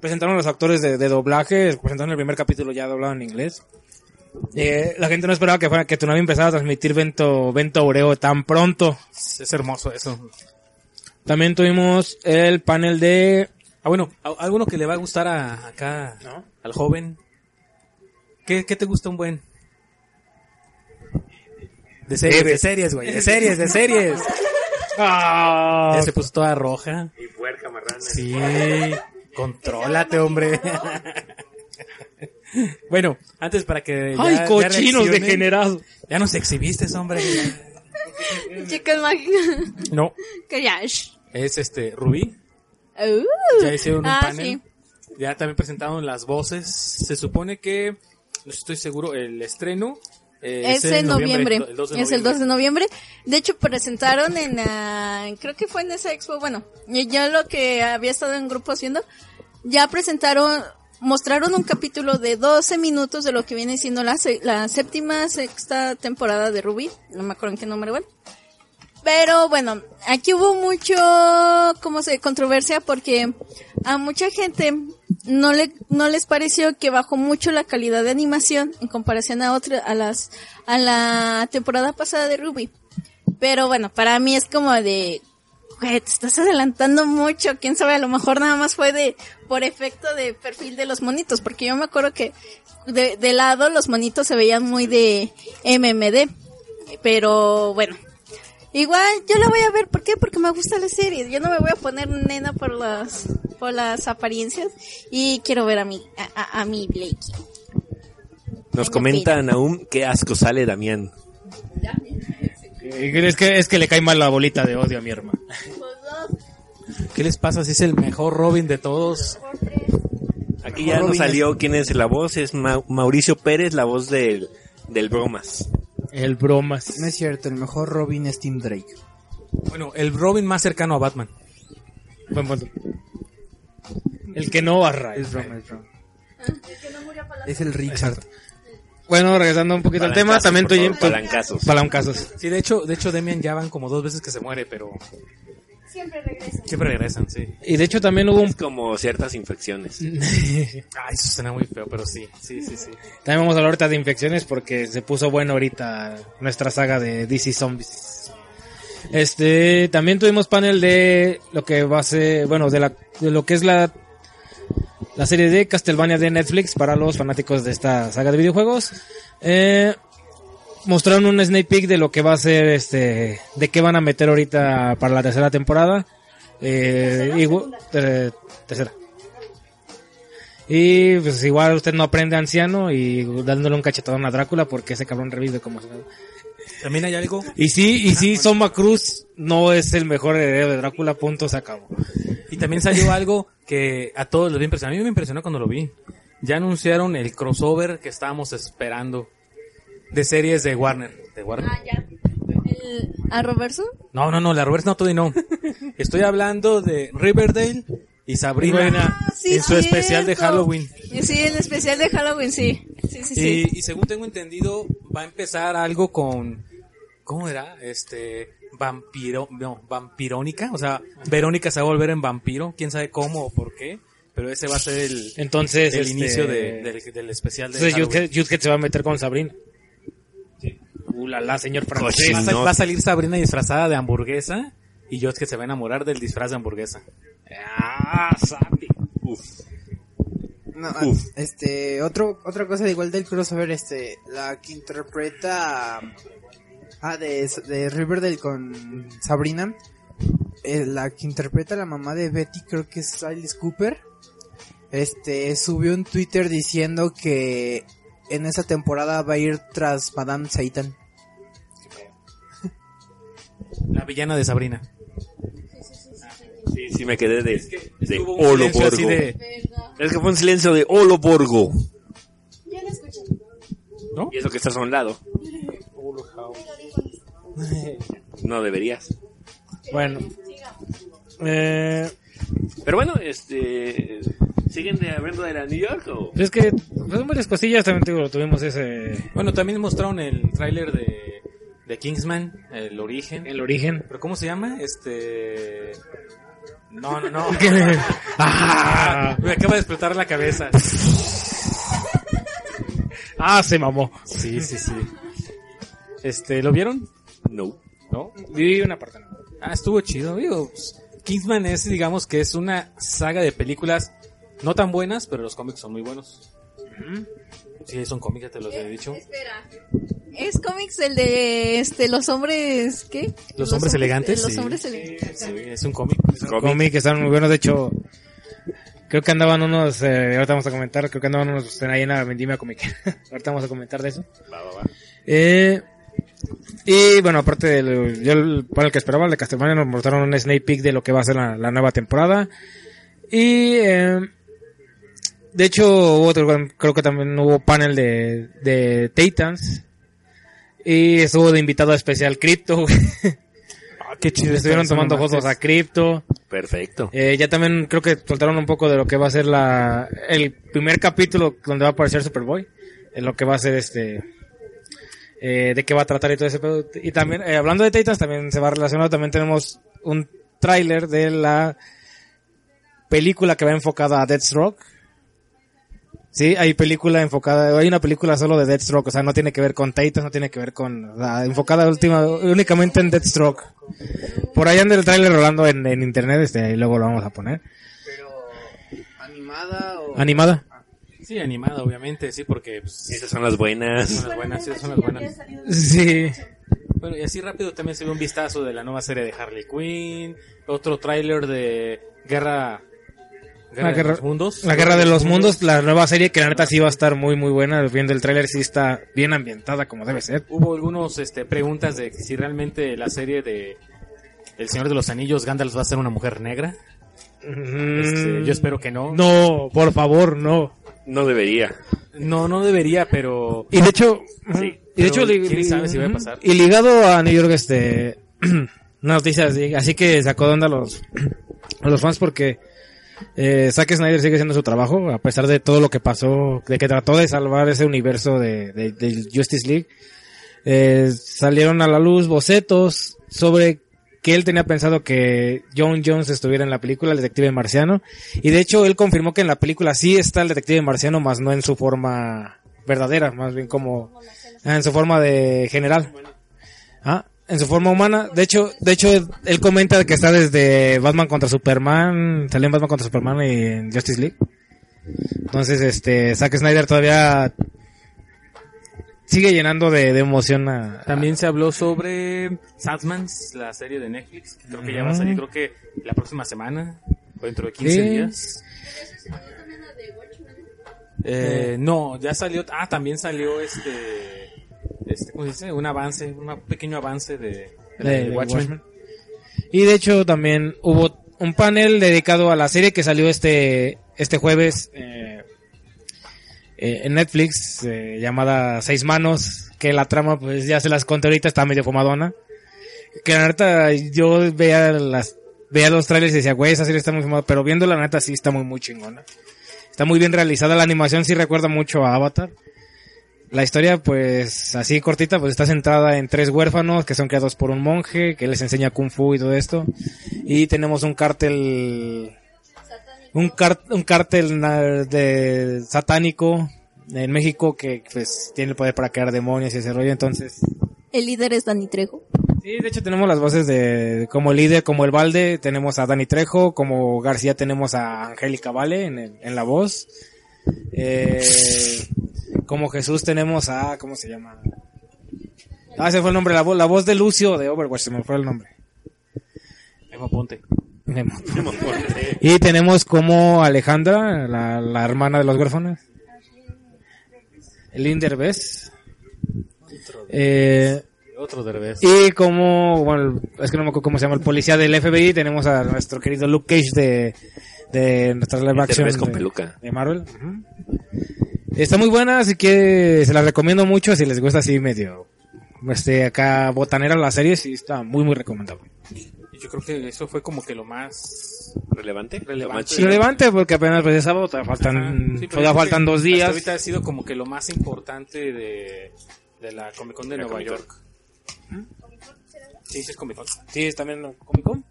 presentaron los actores de, de doblaje, presentaron el primer capítulo ya doblado en inglés. Eh, la gente no esperaba que fuera que Tunami empezara a transmitir Vento, Vento Aureo tan pronto. Es hermoso eso. También tuvimos el panel de... Ah, bueno, alguno que le va a gustar a, acá, ¿No? al joven. ¿Qué, ¿Qué te gusta un buen? De series, de series, güey. De series, de series. Ah, Ya se puso toda roja. Y puerca marrana. Sí. Contrólate, hombre. bueno, antes para que. ya- ¡Ay, ya cochinos degenerados! Ya nos exhibiste, hombre. Chicas mágicas. No, Crash. es este, Rubí. Uh. Ya hicieron un Ah, panel. sí. Ya también presentaron las voces. Se supone que, no estoy seguro, el estreno eh, Es en noviembre. el 2 de es el noviembre. 2 de noviembre. De hecho, presentaron en, ah, creo que fue en esa expo, bueno, yo, yo lo que había estado en grupo haciendo, ya presentaron, mostraron un capítulo de 12 minutos de lo que viene siendo la, la séptima, sexta temporada de Ruby. No me acuerdo en qué número, bueno. Pero bueno, aquí hubo mucho, ¿cómo se? Controversia porque a mucha gente no le, no les pareció que bajó mucho la calidad de animación en comparación a otra, a las, a la temporada pasada de Ruby. Pero bueno, para mí es como de, güey, te estás adelantando mucho, quién sabe, a lo mejor nada más fue de, por efecto de perfil de los monitos, porque yo me acuerdo que de, de lado los monitos se veían muy de MMD. Pero bueno, Igual, yo la voy a ver, ¿por qué? Porque me gusta la serie. Yo no me voy a poner nena por las, por las apariencias. Y quiero ver a mi, a, a- a mi Blakey. Nos comenta. Naum qué asco sale Damián. Es que, es que le cae mal la bolita de odio a mi hermano. ¿Qué les pasa si es el mejor Robin de todos? Aquí ya nos salió quién es la voz, es Ma- Mauricio Pérez, la voz del, del bromas. El bromas. No es cierto, el mejor Robin es Tim Drake. Bueno, el Robin más cercano a Batman. Buen punto. El que no barra. Es broma, es broma. Es el Richard. Bueno, regresando un poquito al tema, también estoy favor, palancazos. Palancazos. Sí, de hecho, de hecho Demian ya van como dos veces que se muere, pero Siempre regresa. siempre regresan, sí. Y de hecho también hubo un... Es como ciertas infecciones. Ay, eso suena muy feo, pero sí, sí, sí, sí. También vamos a hablar ahorita de infecciones porque se puso bueno ahorita nuestra saga de DC Zombies. Este, también tuvimos panel de lo que va a ser, bueno, de la, de lo que es la, la serie de Castlevania de Netflix para los fanáticos de esta saga de videojuegos. Eh, mostraron un sneak peek de lo que va a ser, este, de qué van a meter ahorita para la tercera temporada. Eh, ¿Tercera o igual- ter- tercera. Y pues igual usted no aprende anciano y dándole un cachetadón a Drácula porque ese cabrón revive como nada. También hay algo, Y sí, y sí, Soma Cruz no es el mejor heredero de Drácula, punto, se acabó. y también salió algo que a todos les impresionó. A mí me impresionó cuando lo vi. Ya anunciaron el crossover que estábamos esperando de series de Warner. ¿De Warner? Ah, ya. El Arroverso. No, no, no, la Roberts no, todavía no. Estoy hablando de Riverdale y Sabrina. Ah, sí, en su especial de. Halloween. Sí, el especial de Halloween, sí. Sí, sí, sí. Y, y según tengo entendido, va a empezar algo con, ¿cómo era? Este, vampiro, no, vampirónica, o sea, Verónica se va a volver en vampiro, quién sabe cómo o por qué, pero ese va a ser el, Entonces, el este, inicio de- del, del especial de Entonces Jughead se va a meter con Sabrina. Uh, la, la, señor francés. Va a, va salir Sabrina disfrazada de hamburguesa y yo es que se va a enamorar del disfraz de hamburguesa. Ah, Sabi. Uf. No, Uf. este, otro, otra cosa igual del crossover, este, la que interpreta, ah, de, de Riverdale con Sabrina, eh, la que interpreta a la mamá de Betty, creo que es Alice Cooper, este, subió un Twitter diciendo que en esa temporada va a ir tras Madame Satan. La villana de Sabrina. Sí, sí me quedé de, de silencio así Oloborgo. de, Es que fue un silencio de Oloborgo. Ya lo escuché. ¿no? Y eso que estás a un lado. No deberías. Bueno. Eh, Pero bueno, este... ¿Siguen de hablando de la New York o...? es que, pues varias cosillas también digo, tuvimos ese, Bueno, también mostraron el tráiler de, de Kingsman, el origen. el origen. ¿Pero cómo se llama? Este... No, no, no. ah, Me acaba de explotar la cabeza. ah, se mamó. Sí, sí, sí. Este, ¿lo vieron? No. ¿No? Vi una parte. ¿no? Ah, estuvo chido, digo. pues, Kingsman es, digamos, que es una saga de películas no tan buenas, pero los cómics son muy buenos. Sí, son cómics, ya te los he dicho. Espera. ¿Es cómics el de este los hombres qué? Los hombres elegantes, Los sí. hombres elegantes. Sí, es un cómic. Cómic. Cómic que están muy buenos, de hecho, creo que andaban unos, eh, ahorita vamos a comentar, creo que andaban unos ahí en la vendimia cómic. ahorita vamos a comentar de eso. Va, va, va. Eh, y bueno, aparte del, yo el- para el que esperaba, el de Castlevania nos mostraron un sneak peek de lo que va a ser la, la nueva temporada. Y, eh, de hecho, hubo otro, creo que también hubo panel de, de Titans. Y estuvo de invitado especial Crypto. güey. Ah, qué chido. Estuvieron tomando fotos a. Crypto. Perfecto. Eh, ya también creo que soltaron un poco de lo que va a ser la, el primer capítulo donde va a aparecer Superboy. En lo que va a ser este, eh, de qué va a tratar y todo ese pedo. Y también, eh, hablando de Titans, también se va relacionado, también tenemos un tráiler de la película que va enfocada a Deathstroke. Sí, hay película enfocada, hay una película solo de Deathstroke, o sea, no tiene que ver con Titans, no tiene que ver con, o sea, enfocada última, únicamente en Deathstroke. Por ahí anda el tráiler rolando en, en internet, este, y luego lo vamos a poner. Pero, ¿animada o...? Animada. Sí, animada, obviamente, sí, porque pues, Esas son las buenas. son las buenas, sí, son las buenas. Sí. Bueno, y así rápido también se ve un vistazo de la nueva serie de Harley Quinn, otro tráiler de Guerra, Guerra La de guerra- los Mundos. La Guerra de los Mundos, la nueva serie que la neta sí va a estar muy muy buena, viendo el tráiler sí está bien ambientada como debe ser. Hubo algunos este, preguntas de si realmente la serie de El Señor de los Anillos, Gandalf va a ser una mujer negra. Este, yo espero que no. Mm. No, por favor, no. No debería. No, no debería, pero Y de hecho, Sí, y de hecho, pero li- quién li- sabe si va a pasar. Y ligado a New York, este, una noticia así, así que sacó de onda a los, a los fans porque Eh, Zack Snyder sigue haciendo su trabajo, a pesar de todo lo que pasó, de que trató de salvar ese universo de, de- de Justice League. Eh, salieron a la luz bocetos sobre que él tenía pensado que John Jones estuviera en la película, el detective marciano. Y de hecho él confirmó que en la película sí está el detective marciano, más no en su forma verdadera, más bien como en su forma de general. Ah, en su forma humana. De hecho, de hecho, él comenta que está desde Batman contra Superman, salió en Batman contra Superman y en Justice League. Entonces, este, Zack Snyder todavía sigue llenando de, de emoción a... También se habló sobre Sandmans, la serie de Netflix. que Creo que ya va a salir, creo que la próxima semana, o dentro de 15 Sí. días. Eh, no, ya salió. Ah, también salió este. este ¿Cómo se dice? Un avance, un pequeño avance de, de, de- de Watchmen. Watchmen. Y de hecho también hubo un panel dedicado a la serie que salió este este jueves eh, eh, en Netflix eh, llamada Seis Manos, que la trama pues ya se las conté ahorita, está medio fumadona. Que la neta yo veía las veía los trailers y decía, güey, esa serie está muy fumada, pero viendo la neta sí está muy muy chingona. Está muy bien realizada la animación, sí recuerda mucho a Avatar. La historia, pues, así cortita, pues está centrada en tres huérfanos que son creados por un monje que les enseña kung fu y todo esto. Y tenemos un cártel, un, car- un cártel de satánico en México que, pues, tiene el poder para crear demonios y ese rollo. Entonces, El líder es Dani Trejo. sí, de hecho tenemos las voces de, como líder, como el Valde, tenemos a Dani Trejo, como García tenemos a Angélica Vale en, el- en la voz. Eh, como Jesús tenemos a, ¿cómo se llama? Ah, ese fue el nombre, la voz, la voz de Lucio de Overwatch, se me fue el nombre. Emma Ponte. Y tenemos como Alejandra, la, la hermana de los huérfanos. El Inderbez. Eh, Otro Derbez. y como, bueno, es que no me acuerdo cómo se llama, el policía del FBI, tenemos a nuestro querido Luke Cage de, de nuestra live action con de, peluca. de Marvel. Está muy buena, así que se la recomiendo mucho si les gusta así medio, este, acá botanera la serie, sí está muy muy recomendable. Y yo creo que eso fue como que lo más ¿Relevante? Relevante. Relevante porque apenas pues es sábado, todavía faltan, sí, todavía faltan dos hasta días. ahorita ha sido como que lo más importante de, de la Comic Con de La Nueva Comic Con. York. Sí, sí es Comic Con. Sí, es también. Comic Con.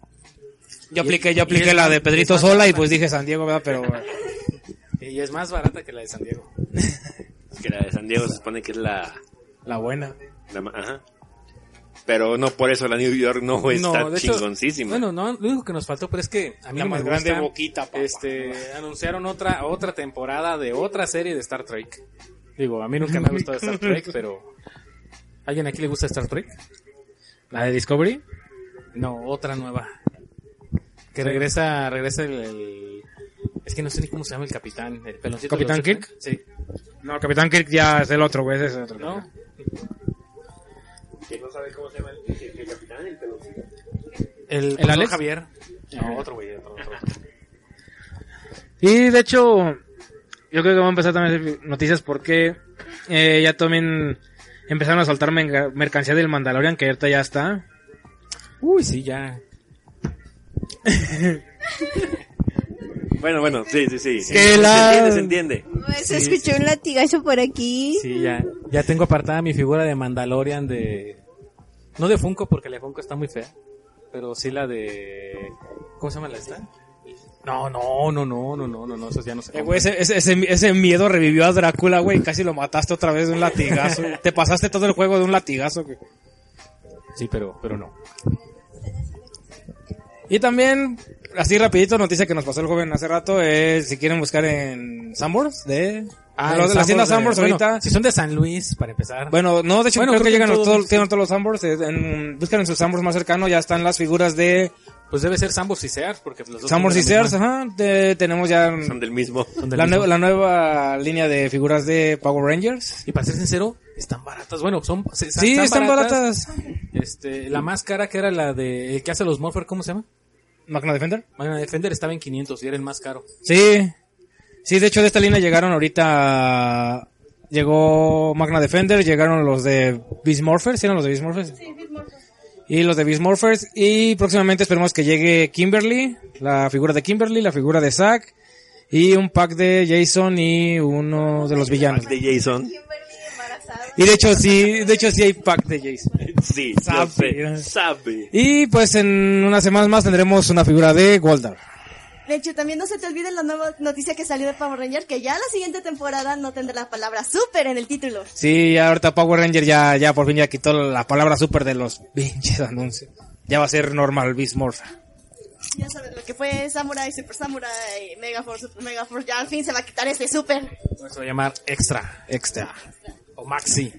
Yo Y- apliqué, yo apliqué la de Pedrito sola y pues dije San Diego, ¿verdad? Pero Y es más barata que la de San Diego. Que la de San Diego se supone que es la... la buena. la ma- ajá. Pero no por eso la New York no está hecho, chingoncísima. Bueno, no, lo único que nos faltó, pero es que a mí La no me más grande gusta, boquita, papá. Este, anunciaron otra otra temporada de otra serie de Star Trek. Digo, a mí nunca me ha gustado Star Trek, pero ¿alguien aquí le gusta Star Trek? La de Discovery. No, otra nueva. Que regresa, regresa el, el- es que no sé ni cómo se llama el capitán, el peloncito. ¿Capitán. Kirk? Sí. No, Capitán Kirk ya es el otro, güey, ese es el otro. ¿No? ¿Quién no sabe cómo se llama el, el- el capitán? El peloncito. El, ¿El Alex? Javier. No, otro güey, otro, otro. Y de hecho, yo creo que vamos a empezar también a hacer noticias porque eh, ya también empezaron a soltar mercancía del Mandalorian que ahorita ya está. Uy, sí, ya. Bueno, bueno, sí, sí, sí. Que se la- entiende, se entiende. Se escuchó un latigazo por aquí. Sí, ya. Ya tengo apartada mi figura de Mandalorian de... No de Funko, porque la de Funko está muy fea. Pero sí la de... ¿Cómo se llama la esta? No, no, no, no, no, no, no, no, eso ya no se Eh, güey, ese, ese, ese, ese miedo revivió a Drácula, güey, casi lo mataste otra vez de un latigazo. Te pasaste todo el juego de un latigazo, güey. Sí, pero, pero no. Y también, así rapidito, noticia que nos pasó el joven hace rato, es si quieren buscar en Sanborns, de... Ah, los de en la tienda Sanborns de- bueno, ahorita... si son de San Luis, para empezar. Bueno, no, de hecho Bueno, creo, creo que que llegan los, todos, tienen todos los Sanborns, eh, en- buscan en sus Sanborns más cercanos, ya están las figuras de Pues debe ser Sambors y Sears, porque los dos y de Sears, ajá, de- tenemos ya Son del mismo. son del la, mismo. nue- la nueva línea de figuras de Power Rangers. Y para ser sincero, están baratas. Bueno, son... se- Sí, están baratas. Este, la más cara que era la de... El que hace los Morpher, ¿cómo se llama? Magna Defender. Magna Defender estaba en 500 y era el más caro. Sí. Sí, de hecho de esta línea llegaron ahorita llegó Magna Defender, llegaron los de Beast Morphers, ¿sí eran los de Beast Morphers? y los de Beast Morphers. Y próximamente esperemos que llegue Kimberly, la figura de Kimberly, la figura de Zack, y un pack de Jason y uno de los villanos. De Jason. Y de hecho sí, de hecho sí hay pack de Jason. Sí, Sabe. Sabe. Y pues en unas semanas más tendremos una figura de Goldar. De hecho, también no se te olvide la nueva noticia que salió de Power Ranger, que ya la siguiente temporada no tendrá la palabra super en el título. Sí, ya ahorita Power Ranger ya, ya por fin ya quitó la palabra super de los pinches anuncios. Ya va a ser normal Beast. Ya sabes lo que fue Samurai, Super Samurai, Mega Force, Super Mega Force, ya al fin se va a quitar ese super. Se va a llamar Extra. Extra. O Maxi.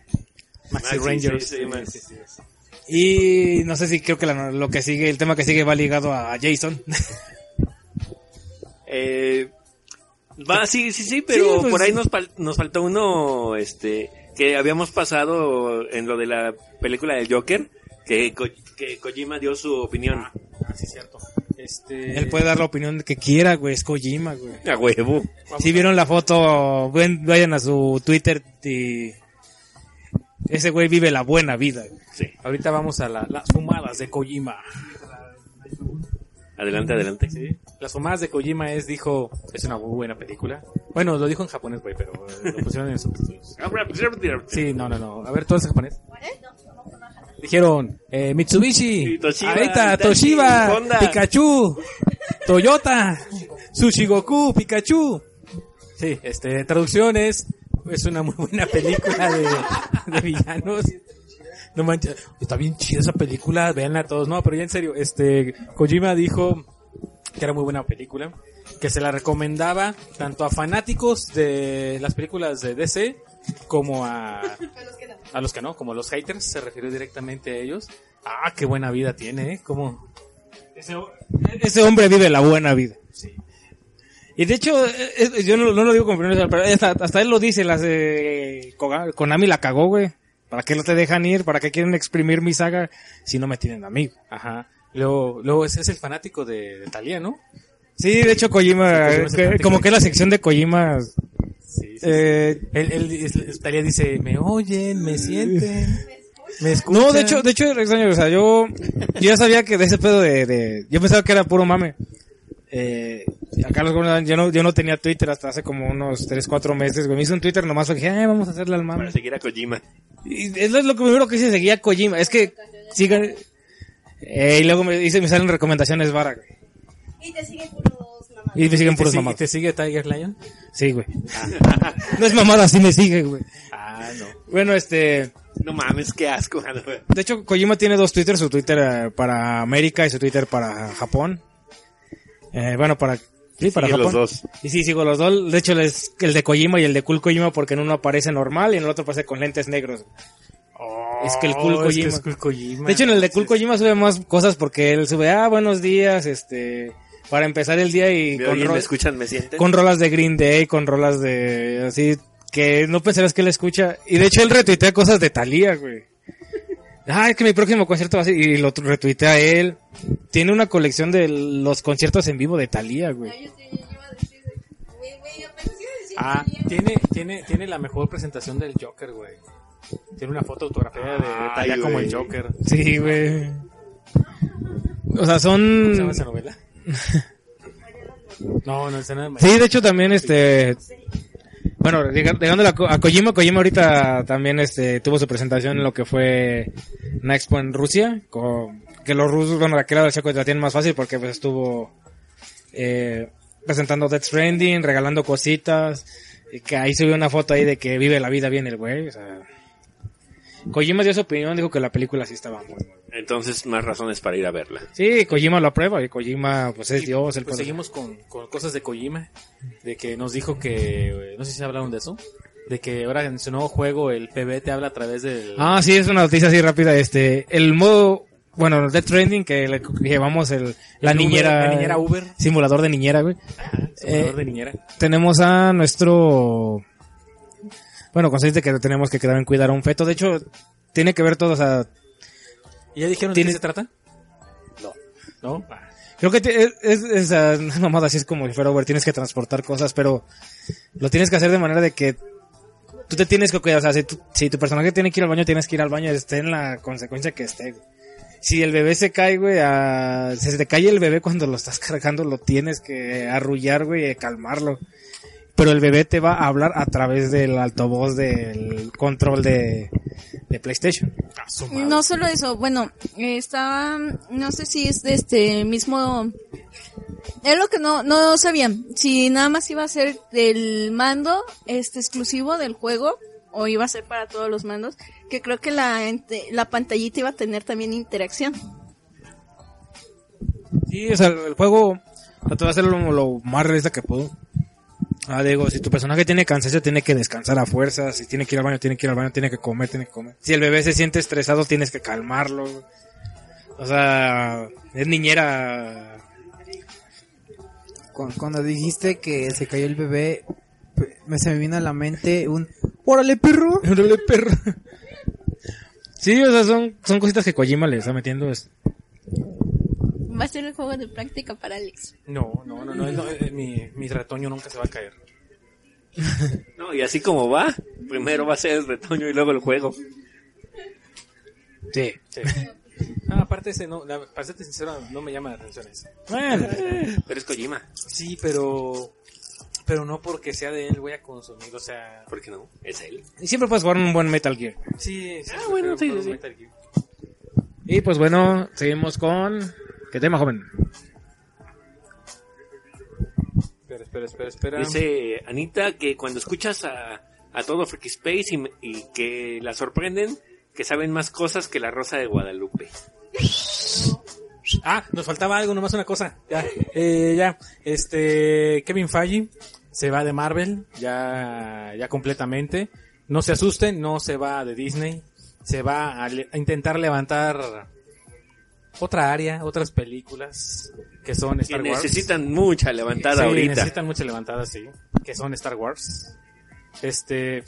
Maxi, Maxi, Rangers. sí, sí, Maxi. Y no sé si creo que la- lo que sigue, el tema que sigue va ligado a Jason. Eh, va, sí, sí, sí, pero Sí, pues, por ahí nos, nos faltó uno, este, que habíamos pasado en lo de la película del Joker, que, Ko- que Kojima dio su opinión. Ah, sí, cierto. Este... Él puede dar la opinión que quiera, güey, es Kojima, güey. A huevo. Si vieron la foto, vayan a su Twitter y ese güey vive la buena vida. Sí. Ahorita vamos a la- las fumadas de Kojima. Adelante, adelante. Sí. Las fumadas de Kojima es, dijo, es una muy buena película. Bueno, lo dijo en japonés, güey, pero eh, lo pusieron en subtítulos. Sí, no, no, no. A ver, todo es en japonés. Dijeron, eh, Mitsubishi, Toshiba, Toshiba, Honda. Pikachu, Toyota, Sushigoku, Pikachu. Sí, este, traducciones, es una muy buena película de, de villanos. No manches, está bien chida esa película, véanla todos. No, pero ya en serio, este, Kojima dijo que era muy buena película, que se la recomendaba tanto a fanáticos de las películas de DC como a, a los que no, como los haters, se refirió directamente a ellos. Ah, qué buena vida tiene, ¿eh? Como, Ese hombre vive la buena vida. Y de hecho, eh, eh, yo no, no lo digo con opinión, pero hasta, hasta él lo dice, las de Koga- Konami la cagó, güey. ¿Para qué no te dejan ir? ¿Para qué quieren exprimir mi saga si no me tienen amigo? ajá. Luego, luego ese es el fanático de, de Thalía, ¿no? Sí, de hecho Kojima, Sí, que- como que la sección de Kojima, Sí, sí, eh, Él, él, Thalía dice, me oyen, me sienten, me escuchan. No, de hecho, de hecho, extraño, o sea, yo, yo ya sabía que de ese pedo de, de yo pensaba que era puro mame. Eh, acá los gobernadores, yo no, yo no tenía Twitter hasta hace como unos 3, 4 meses, güey. Me hice un Twitter nomás porque dije, "Ay, vamos a hacerle al mame. Para seguir a Kojima. Y es lo primero que hice, seguía a Kojima. Es que, siga, eh, y luego me, dice, me salen recomendaciones vara, güey. Y te siguen puros mamás. Y me siguen ¿Y te, puros sigue, mamadas. ¿Te sigue Tiger Lion? Sí, güey. No es mamada, sí me sigue, güey. Ah, no. Bueno, este, No mames, qué asco. De hecho, Kojima tiene dos Twitter, su Twitter eh, para América y su Twitter para Japón. Eh, bueno, para... Sí, para Japón. los dos. Y sí, sigo los dos. De hecho, es el de Kojima y el de Cool Kojima porque en uno aparece normal y en el otro aparece con lentes negros. es que el Cool Oh, es que es Cool Kojima. De hecho, en el de Cool Kojima sube más cosas porque él sube, ah, buenos días, este... Para empezar el día y con, ro- me escuchan, me sienten. con rolas de Green Day, con rolas de... Así, que no pensarás que él escucha. Y de hecho, él retuitea cosas de Thalía, güey. Ah, es que mi próximo concierto va a ser... Y lo retuitea él. Tiene una colección de los conciertos en vivo de Thalía, güey. Yo te yo iba a decir, güey, güey, apenas iba a decir Ah, tiene, tiene, tiene la mejor presentación del Joker, güey. Tiene una foto autografiada de Thalía como el. Joker. Sí, güey. O sea, ¿Cómo se llama son... esa novela? no, no, esa no es Sí, de hecho también este... Bueno, llega- llegando a, Ko- a Kojima, Kojima ahorita también este tuvo su presentación en lo que fue una expo en Rusia, con, que los rusos, bueno, aquel lado del chaco la tienen más fácil porque pues estuvo eh, presentando Death Stranding, regalando cositas, y que ahí subió una foto ahí de que vive la vida bien el güey, o sea... Kojima dio su opinión, dijo que la película sí estaba muy buena. Entonces, más razones para ir a verla. Sí, Kojima lo aprueba y Kojima pues es Y, Dios, el pues poder. seguimos con, con cosas de Kojima, de que nos dijo que, no sé si hablaron de eso, de que ahora en su nuevo juego el PB te habla a través del... Ah, sí, es una noticia así rápida. Este, el modo, bueno, Death Trending que le llevamos el, la El Uber, niñera, la niñera Uber. simulador de niñera, güey. simulador eh, de niñera. Tenemos a nuestro, bueno, consciente que tenemos que quedar en cuidar a un feto. De hecho, tiene que ver todo, o sea, ¿Y ya dijeron de tiene- qué se trata? No. ¿No? Ah. creo que te- es, es, es, una mamada así es como el Over, tienes que transportar cosas, pero lo tienes que hacer de manera de que tú te tienes que cuidar, o sea, si tu, si tu personaje tiene que ir al baño, tienes que ir al baño, esté en la consecuencia que esté. güey. si el bebé se cae, güey, a- si se te cae el bebé cuando lo estás cargando, lo tienes que arrullar, güey, y calmarlo. Pero el bebé te va a hablar a través del altavoz del control de, de PlayStation. Ah. No solo eso, bueno, estaba, no sé si es de este mismo, es lo que no, no sabían, si nada más iba a ser del mando, este exclusivo del juego, o iba a ser para todos los mandos, que creo que la, la pantallita iba a tener también interacción. Sí, o sea, el juego trató de hacerlo lo, lo más realista que pudo. Ah, digo, si tu personaje tiene cansancio, tiene que descansar a fuerzas. Si tiene que ir al baño, tiene que ir al baño, tiene que comer, tiene que comer. Si el bebé se siente estresado, tienes que calmarlo. O sea, es niñera. Cu- Cuando dijiste que se cayó el bebé, me se me vino a la mente un ¡Órale, perro! ¡Órale, perro! Sí, o sea, son, son cositas que Kojima le está metiendo. Es, Va a ser el juego de práctica para Alex. No, no, no, no, no, mi, mi retoño nunca se va a caer. No, y así como va, primero va a ser el retoño y luego el juego. sí. Sí. Ah, aparte ese, no, la- para serte sincero, no me llama la atención ese. Bueno, Pero es Kojima. Sí, pero, pero no porque sea de él voy a consumir, o sea, ¿Por qué no? Es él. y siempre puedes jugar un buen Metal Gear. sí, sí, Ah, bueno, sí, sí, sí. Metal Gear. Y pues bueno, seguimos con... ¿Qué tema, joven? Espera, espera, espera, espera. Dice Anita que cuando escuchas a, a todo Freaky Space y, y que la sorprenden, que saben más cosas que la Rosa de Guadalupe. Ah, nos faltaba algo, nomás una cosa. Ya, eh, ya. Este, Kevin Feige se va de Marvel, ya, ya completamente. No se asusten, no se va de Disney. Se va a, le- a intentar levantar otra área, otras películas que son Que Star Wars. necesitan mucha levantada Sí, ahorita. necesitan mucha levantada, sí. Que son Star Wars. Este,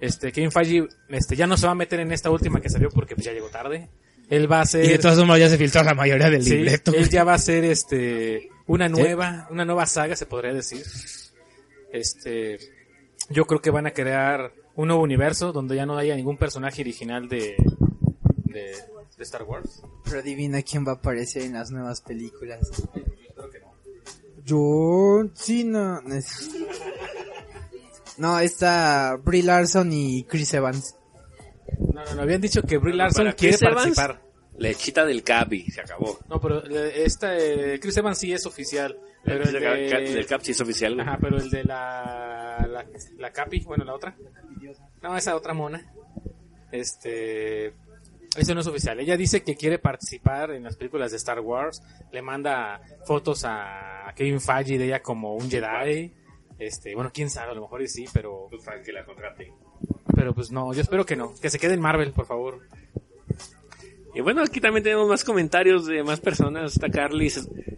este, Kevin Feige, este, ya no se va a meter en esta última que salió porque pues, ya llegó tarde. Él va a hacer... Y de todas formas ya se filtró la mayoría del Sí, libreto. él ya va a ser este una nueva, una nueva saga se podría decir. Este, yo creo que van a crear un nuevo universo donde ya no haya ningún personaje original de de, de Star Wars. Pero adivina quién va a aparecer en las nuevas películas. Yo, sí, no. No, es- no está Brie Larson y Chris Evans. No, no, no habían dicho que Brie Para Larson quiere Chris Evans, participar. Lechita del Capi, se acabó. No, pero eh, esta eh, Chris Evans sí es oficial, pero el el de, del Cap sí es oficial. Ajá, pero el de la, la, la Capi, bueno, la otra. No, esa otra mona. Este. Eso no es oficial. Ella dice que quiere participar en las películas de Star Wars. Le manda fotos a Kevin Feige de ella como un Jedi. Este, bueno, quién sabe, a lo mejor sí, pero, Pues para que la contrate. pero pues no, yo espero que no. Que se quede en Marvel, por favor. Y bueno, aquí también tenemos más comentarios de más personas. Esta Carly,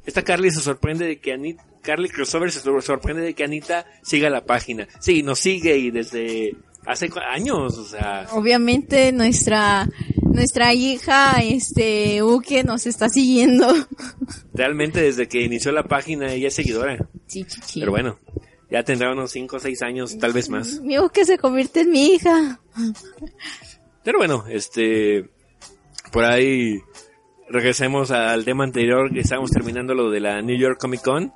esta Carly se sorprende de que Anita, Carly Crossover se sor- sorprende de que Anita siga la página. Sí, nos sigue y desde hace años, o sea, Obviamente nuestra, nuestra hija, este, Uke nos está siguiendo. realmente desde que inició la página ella es seguidora. Sí, chichi. Pero bueno, ya tendrá unos 5 o 6 años, tal vez más. Mi Uke se convierte en mi hija. Pero bueno, este, por ahí regresemos al tema anterior que estábamos terminando lo de la New York Comic Con.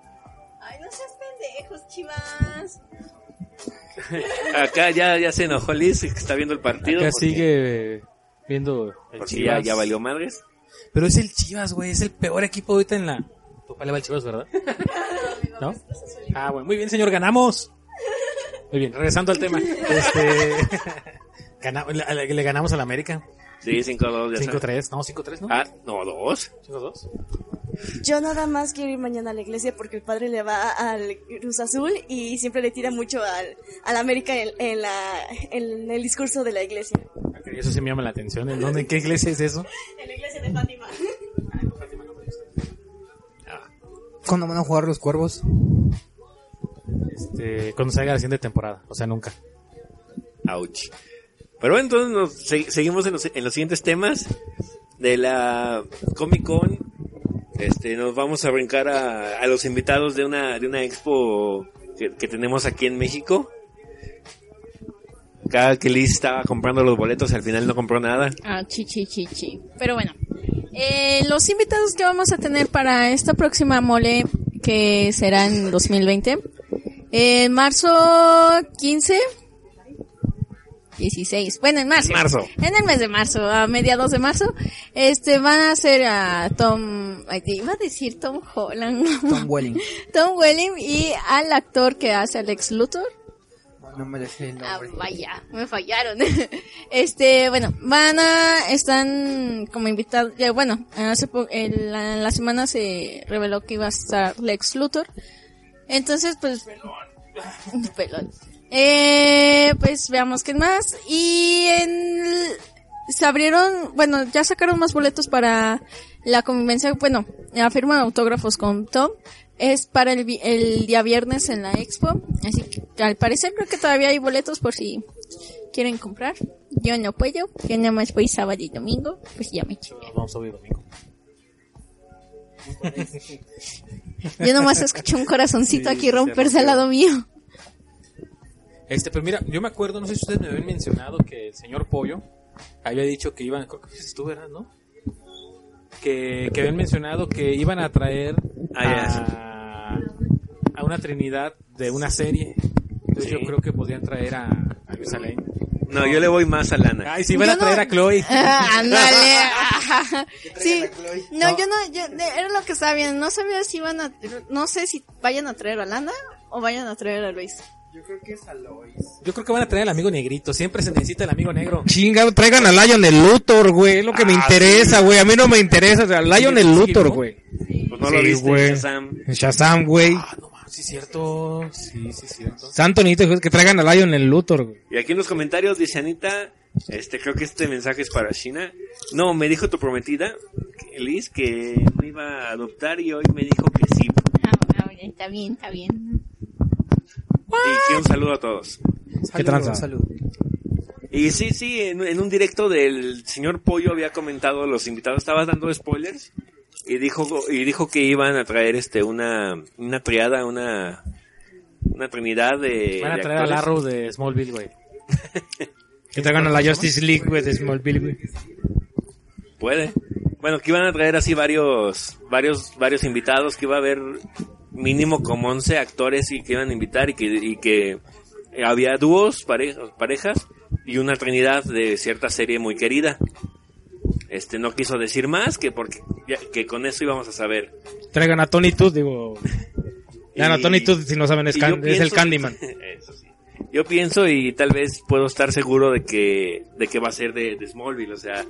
Acá ya, ya se enojó Liz, que está viendo el partido. Acá porque- sigue viendo el porque ya, Chivas. ya valió madres. Pero es el Chivas, güey, es el peor equipo ahorita en la... Tu papá le va al Chivas, ¿verdad? ¿No? Ah, bueno, muy bien, señor, ganamos. Muy bien, regresando al tema. Este... le, le ganamos al América. Sí, 5-2 ya está. 5-3, no, 5-3, ¿no? Ah, no, dos. 5-2. Yo nada más quiero ir mañana a la iglesia porque el padre le va al Cruz Azul y siempre le tira mucho al, al América en, en la, en el discurso de la iglesia. Ok, Eso sí me llama la atención. ¿En dónde, qué iglesia es eso? En la iglesia de Fátima. ¿Cuándo van a jugar los cuervos? Este, cuando salga la siguiente temporada, o sea, nunca. Ouch. Pero bueno, entonces nos se- seguimos en los, en los siguientes temas de la Comic Con. Este, nos vamos a brincar a, a los invitados de una, de una expo que, que tenemos aquí en México. Cada que Liz estaba comprando los boletos, al final no compró nada. Ah, chichi, chichi. Pero bueno, Eh, los invitados que vamos a tener para esta próxima mole, que será en 2020, en marzo 15, 16, bueno, en marzo. Marzo. En el mes de marzo, a mediados de marzo, este, van a hacer a Tom, iba a decir Tom Holland, Tom Welling. Tom Welling y al actor que hace al ex Luthor. No me dejé el Ah, nombre. vaya, me fallaron. este, bueno, van a, están como invitados, ya, bueno, hace po- en la, en la semana se reveló que iba a estar Lex Luthor. Entonces, pues, pelón. Eh, pues veamos qué más. Y en, se abrieron, bueno, ya sacaron más boletos para la convivencia, bueno, la firma de autógrafos con Tom. Es para el, el día viernes en la expo. Así que al parecer creo que todavía hay boletos por si quieren comprar. Yo no puedo, yo nada más voy sábado y domingo, pues ya me chingué. Vamos a oír domingo. Yo nomás escuché un corazoncito Sí, aquí se romperse al lado mío. Este, pero mira, yo me acuerdo, no sé si ustedes me habían mencionado que el señor Pollo había dicho que iban, creo que tú, ¿verdad? ¿No? Que, que habían mencionado que iban a traer Ah, a, a una trinidad de una serie. Entonces Sí. yo creo que podrían traer a, Lane. No, yo le voy más a Lana. Ay, sí, van Yo a traer no- a Chloe. Ah, ándale. sí. Chloe. No, yo no, yo, era lo que estaba viendo. No sabía si iban a, no sé si vayan a traer a Lana o vayan a traer a Luis. Yo creo que es Alois. Yo creo que van a traer al amigo negrito. Siempre se necesita el amigo negro. Chingado, traigan a Lion el Luthor, güey. Es lo que me Ah, interesa, güey. A mí no me interesa. O sea, Lion el Sí, Luthor, ¿no? güey. Pues no lo viste, güey. Shazam. Shazam, güey. Ah, no mames, sí, cierto. Sí, sí, cierto. Santo Nito, que traigan a Lion el Luthor, güey. Y aquí en los comentarios dice Anita, este, creo que este mensaje es para China. No, me dijo tu prometida, Liz, que me iba a adoptar y hoy me dijo que sí. Ah, ah, está bien, está bien. Y que un saludo a todos. ¿Qué tranza? Salud. Y sí, sí, en, en un directo del señor Pollo había comentado, los invitados estaban dando spoilers y dijo y dijo que iban a traer este una una triada, una una trinidad de Van a de traer al. Arrow de Smallville, güey. Que traigan a la Justice League, güey, de Smallville, güey. Puede. Bueno, que iban a traer así varios, varios, varios invitados, que iba a haber mínimo como 11 actores y que iban a invitar y que, y que había dúos, parejas, parejas y una trinidad de cierta serie muy querida. Este no quiso decir más que porque ya- que con eso íbamos a saber. Traigan a Tony Todd, digo. Ya no, Tony Todd, si no saben, es, can- es el Candyman. Eso sí. Yo pienso y tal vez puedo estar seguro de que, de que va a ser de, de Smallville, o sea,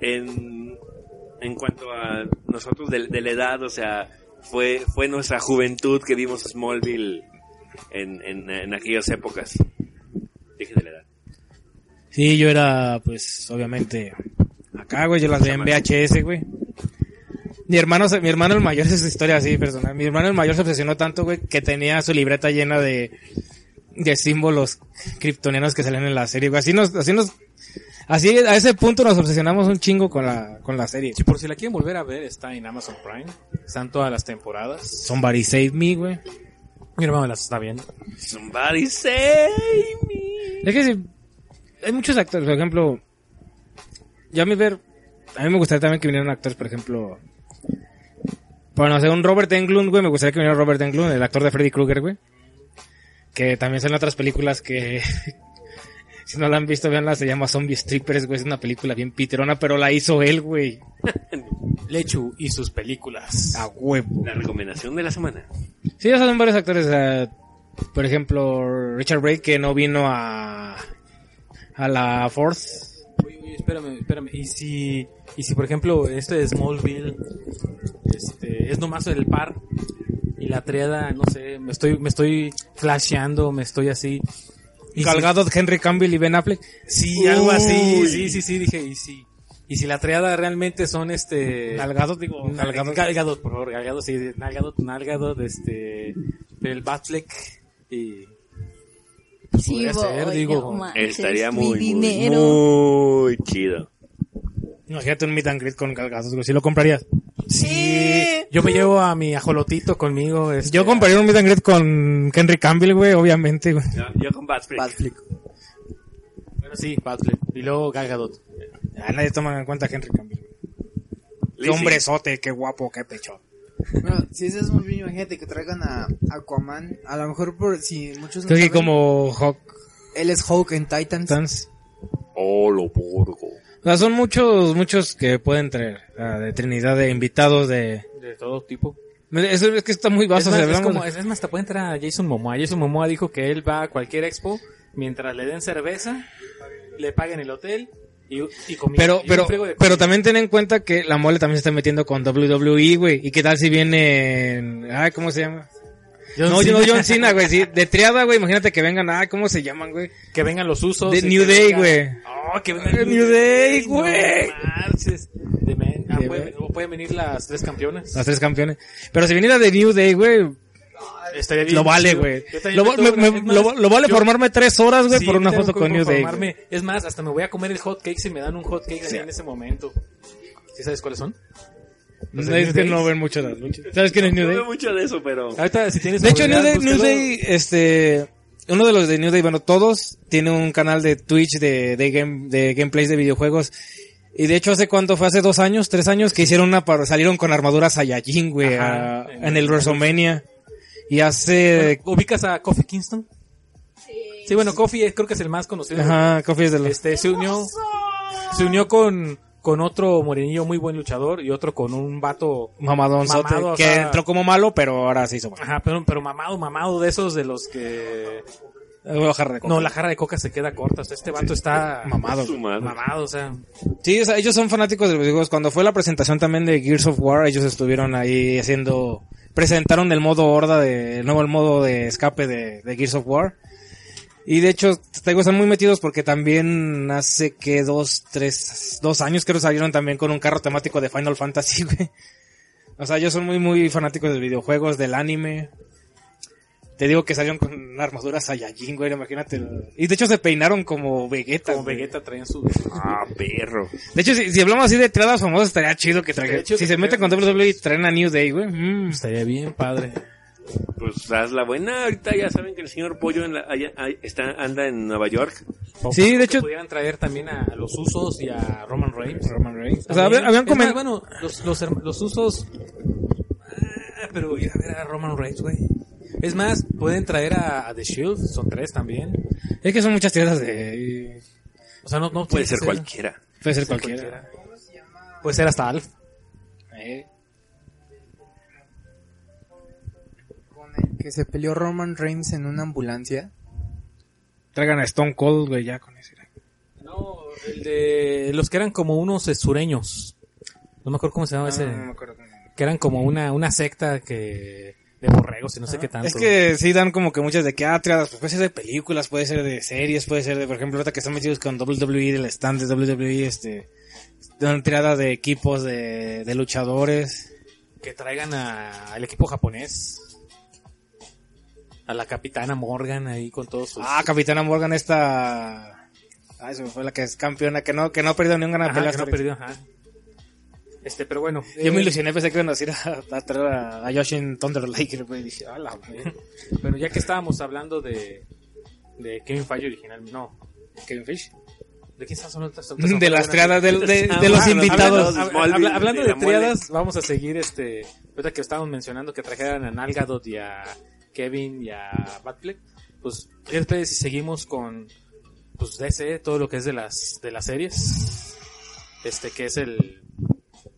en, en cuanto a nosotros de, de la edad, o sea, fue, fue nuestra juventud que vimos Smallville en, en, en aquellas épocas. Dije de la edad. Sí, yo era, pues, obviamente, acá, güey, yo las veía en VHS, güey. Mi hermano, mi hermano el mayor, esa es historia así personal. Mi hermano el mayor se obsesionó tanto, güey, que tenía su libreta llena de, de símbolos kryptonianos que salían en la serie, güey. Así nos, así nos, así a ese punto nos obsesionamos un chingo con la, con la serie. Si por si la quieren volver a ver, está en Amazon Prime. Están todas las temporadas. Somebody Save Me, güey. Mi hermano las está viendo. Somebody save me. Es que sí, hay muchos actores, por ejemplo, yo a mi ver, a mí me gustaría también que vinieran actores, por ejemplo, bueno, o sea, un Robert Englund, güey, me gustaría que viniera Robert Englund, el actor de Freddy Krueger, güey, que también salen otras películas que, si no la han visto, veanla, se llama Zombie Strippers, güey, es una película bien piterona, pero la hizo él, güey, Lechu y sus películas. a huevo. La recomendación de la semana. Sí, ya son varios actores, por ejemplo, Richard Brake, que no vino a, a la Force, Oye, oye, espérame, espérame. Y si, y si por ejemplo, este de Smallville, este, es nomás el par, y la triada, no sé, me estoy, me estoy flasheando, me estoy así. Y si- Henry Cavill y Ben Affleck. Sí, algo así, Uy. sí, sí, sí, dije, y si, y si la triada realmente son este... Gal Gadot, digo. Gal Gadot, por favor, Gal Gadot, sí, Gal Gadot, este, el Batfleck, y... pues, Sí, podría ser, digo, manches, Estaría muy, muy, dinero. muy chido. Imagínate un meet and greet con güey, si lo comprarías. Sí. Yo me llevo a mi ajolotito conmigo. este, Yo compraría un meet and greet con Henry Cavill, güey, obviamente, güey. Yo, yo con Bad Freak. Bad Flick. Bueno, sí, Batfleck. Y luego Gal Gadot. Ah, nadie toma en cuenta a Henry Cavill. güey. Qué hombrezote, qué guapo, qué pecho. Bueno, si ese es muy bien, imagínate que traigan a Aquaman. A lo mejor por si muchos no Creo que saben, como Hawk él es Hulk en Titans. Tans. Oh, lo porgo. O sea, son muchos, muchos que pueden traer. ah, de Trinidad, de invitados, de... De todo tipo. Eso es que está muy Es vasto. más, o sea, es, como, es, es más, te puede entrar a Jason Momoa. Jason Momoa dijo que él va a cualquier expo mientras le den cerveza, le paguen el hotel y, y comida. Pero, y pero, de pero también ten en cuenta que la mole también se está metiendo con WWE, güey. ¿Y qué tal si viene, ay, ¿cómo se llama? John no, Cena. no, John Cena, güey, sí, de triada, güey, imagínate que vengan, ah, ¿cómo se llaman, güey? Que vengan los usos. De New Day, güey. Oh, que venga Eh, New Day, no güey. men- ah, De pueden, venir las tres campeonas. Las tres campeones. Pero si viniera de New Day, güey, Estaría bien lo vale, güey. Lo, me va- tengo- me- me- es más, lo- lo vale yo- formarme tres horas, güey, Sí, por una foto con New Day. Es más, hasta me voy a comer el hot cake si me dan un hot cake ahí en ese momento. ¿Sí sabes cuáles son? De No, es que no ven mucho las luchas. ¿Sabes quién es New No Day? veo mucho de eso, pero... Ahorita, si tienes De hecho, New Day, New búscalo. Day, este, uno de los de New Day, bueno, todos tienen un canal de Twitch de, de, game, de gameplays de videojuegos. Y de hecho, ¿hace cuánto fue? ¿Hace dos años? ¿Tres años? Que hicieron una, salieron con armaduras Saiyajin, güey, Ajá, a- en en el WrestleMania. Y hace, Bueno, ¿Ubicas a Kofi Kingston? Sí, bueno, Kofi creo que es el más conocido. ajá, Coffee es de los, Este, se unió, se unió con, con otro morenillo muy buen luchador y otro con un vato, mamadón mamado, o que sea- entró como malo, pero ahora se hizo malo. ajá, pero, pero mamado, mamado de esos de los que, de coca. no, la jarra de coca se queda corta, o sea, este vato está Mamado. Mamado, o sea, Sí, o sea, ellos son fanáticos de los videojuegos. Cuando fue la presentación también de Gears of War, ellos estuvieron ahí haciendo, presentaron el modo horda de, el nuevo el modo de escape de, de Gears of War. Y de hecho, te digo, están muy metidos porque también hace que dos, tres, dos años creo salieron también con un carro temático de Final Fantasy, güey. O sea, ellos son muy, muy fanáticos de videojuegos, del anime. Te digo que salieron con armaduras Saiyajin, güey, imagínate. Y de hecho se peinaron como Vegeta. como güey. Vegeta traían su, Ah, perro. De hecho, si, si hablamos así de entradas famosas, estaría chido que traigan. Si que se mete con. WWE y traen a New Day, güey. mm. estaría bien padre. Pues haz la buena. Ahorita ya saben que el señor Pollo en la- allá- ahí está, anda en Nueva York. O Sí, de hecho- pudieran traer también a los usos y a Roman Reigns. Roman Reigns. O sea, habían, habían Es más, comen- bueno, los, los, los usos. Ah, pero ir a ver a Roman Reigns, güey. Es más, pueden traer a, a The Shield, son tres también. Es que son muchas tierras de... O sea, no, no Puede ser cualquiera. Puede ser Puede cualquiera. Puede ser hasta Alf. Eh, que se peleó Roman Reigns en una ambulancia. Traigan a Stone Cold, güey, ya con ese. No, el de los que eran como unos sureños. No me acuerdo cómo se llamaba ese. No, no me acuerdo. Que eran como una, una secta que de borregos y no sé qué tanto. Es que sí dan como que muchas de que, ah, tiradas, pues puede ser de películas, puede ser de series, puede ser de, por ejemplo, ahorita que están metidos con WWE, del stand de WWE, este, dan tirada de equipos de, de luchadores. que traigan a- al equipo japonés. A la capitana Morgan ahí con todos sus... Ah, Capitana Morgan esta, ah, eso fue la que es campeona, que no, que no ha perdido ni un gran Ajá, que no perdió, ajá. Este, pero bueno. Yo me ilusioné, pensé que iban a decir a, a traer a, a Yoshin Thunder Liger. Dije, ah, madre". Bueno, ya que estábamos hablando de, de Kevin Feige original, no. Kevin Fish. ¿De quién estás hablando? De las triadas de, de, Ah, de los invitados. hablando- de de, triadas, vamos a seguir este. Ahorita que estábamos mencionando que trajeran a Nalgadot y a Kevin y a Batfleck. Pues, ¿qué si seguimos con pues DC, todo lo que es de las de las series? Este que es el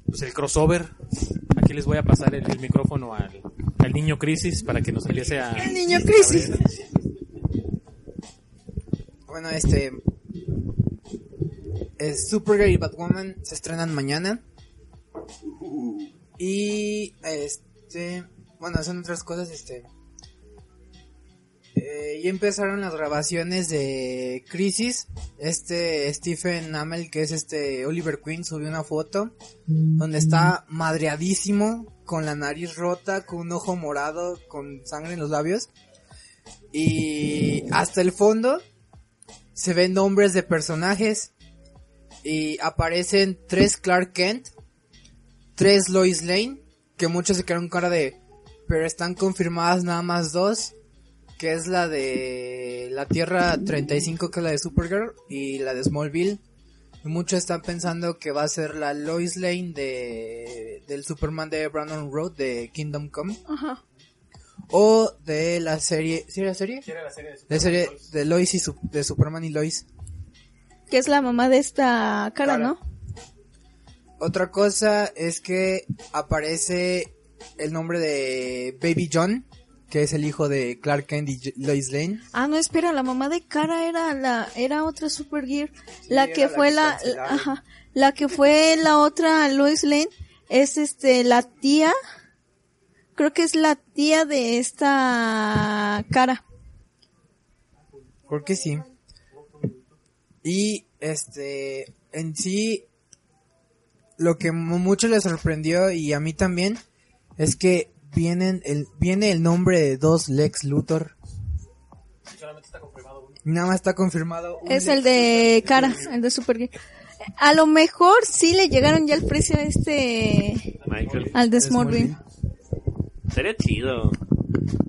pues el crossover. Aquí les voy a pasar el, micrófono al, al niño Crisis para que nos empiece a. El niño Crisis. Bueno, este. es Supergirl y Batwoman se estrenan mañana. Y. Este. Bueno, son otras cosas, este. Eh, ya empezaron las grabaciones de Crisis. Este Stephen Amell, que es este Oliver Queen, subió una foto donde está madreadísimo, con la nariz rota, con un ojo morado, con sangre en los labios. Y hasta el fondo se ven nombres de personajes y aparecen tres Clark Kent, tres Lois Lane, que muchos se quedaron cara de, pero están confirmadas nada más dos, que es la de la Tierra 35, que es la de Supergirl, y la de Smallville, Y muchos están pensando que va a ser la Lois Lane de del Superman de Brandon Road de Kingdom Come Ajá. o de la serie, ¿sí era la serie? Era la serie de serie de Lois y su- de Superman y Lois. Que es la mamá de esta cara, Cara. ¿no? Otra cosa es que aparece el nombre de Baby John, que es el hijo de Clark Kent y Lois Lane. Ah, no, espera, la mamá de cara era la era otra Supergirl, la era que la fue la, cancelaron. ajá, la que fue la otra Lois Lane es este la tía creo que es la tía de esta cara. Creo que sí. Y este, en sí, lo que mu- mucho les sorprendió y a mí también es que vienen el, viene el nombre de dos Lex Luthor. Nada más está confirmado. Es Lex el de cara, el de Supergirl. A lo mejor sí le llegaron ya el precio a este Michael. al de Smallville. Smallville. Sería chido.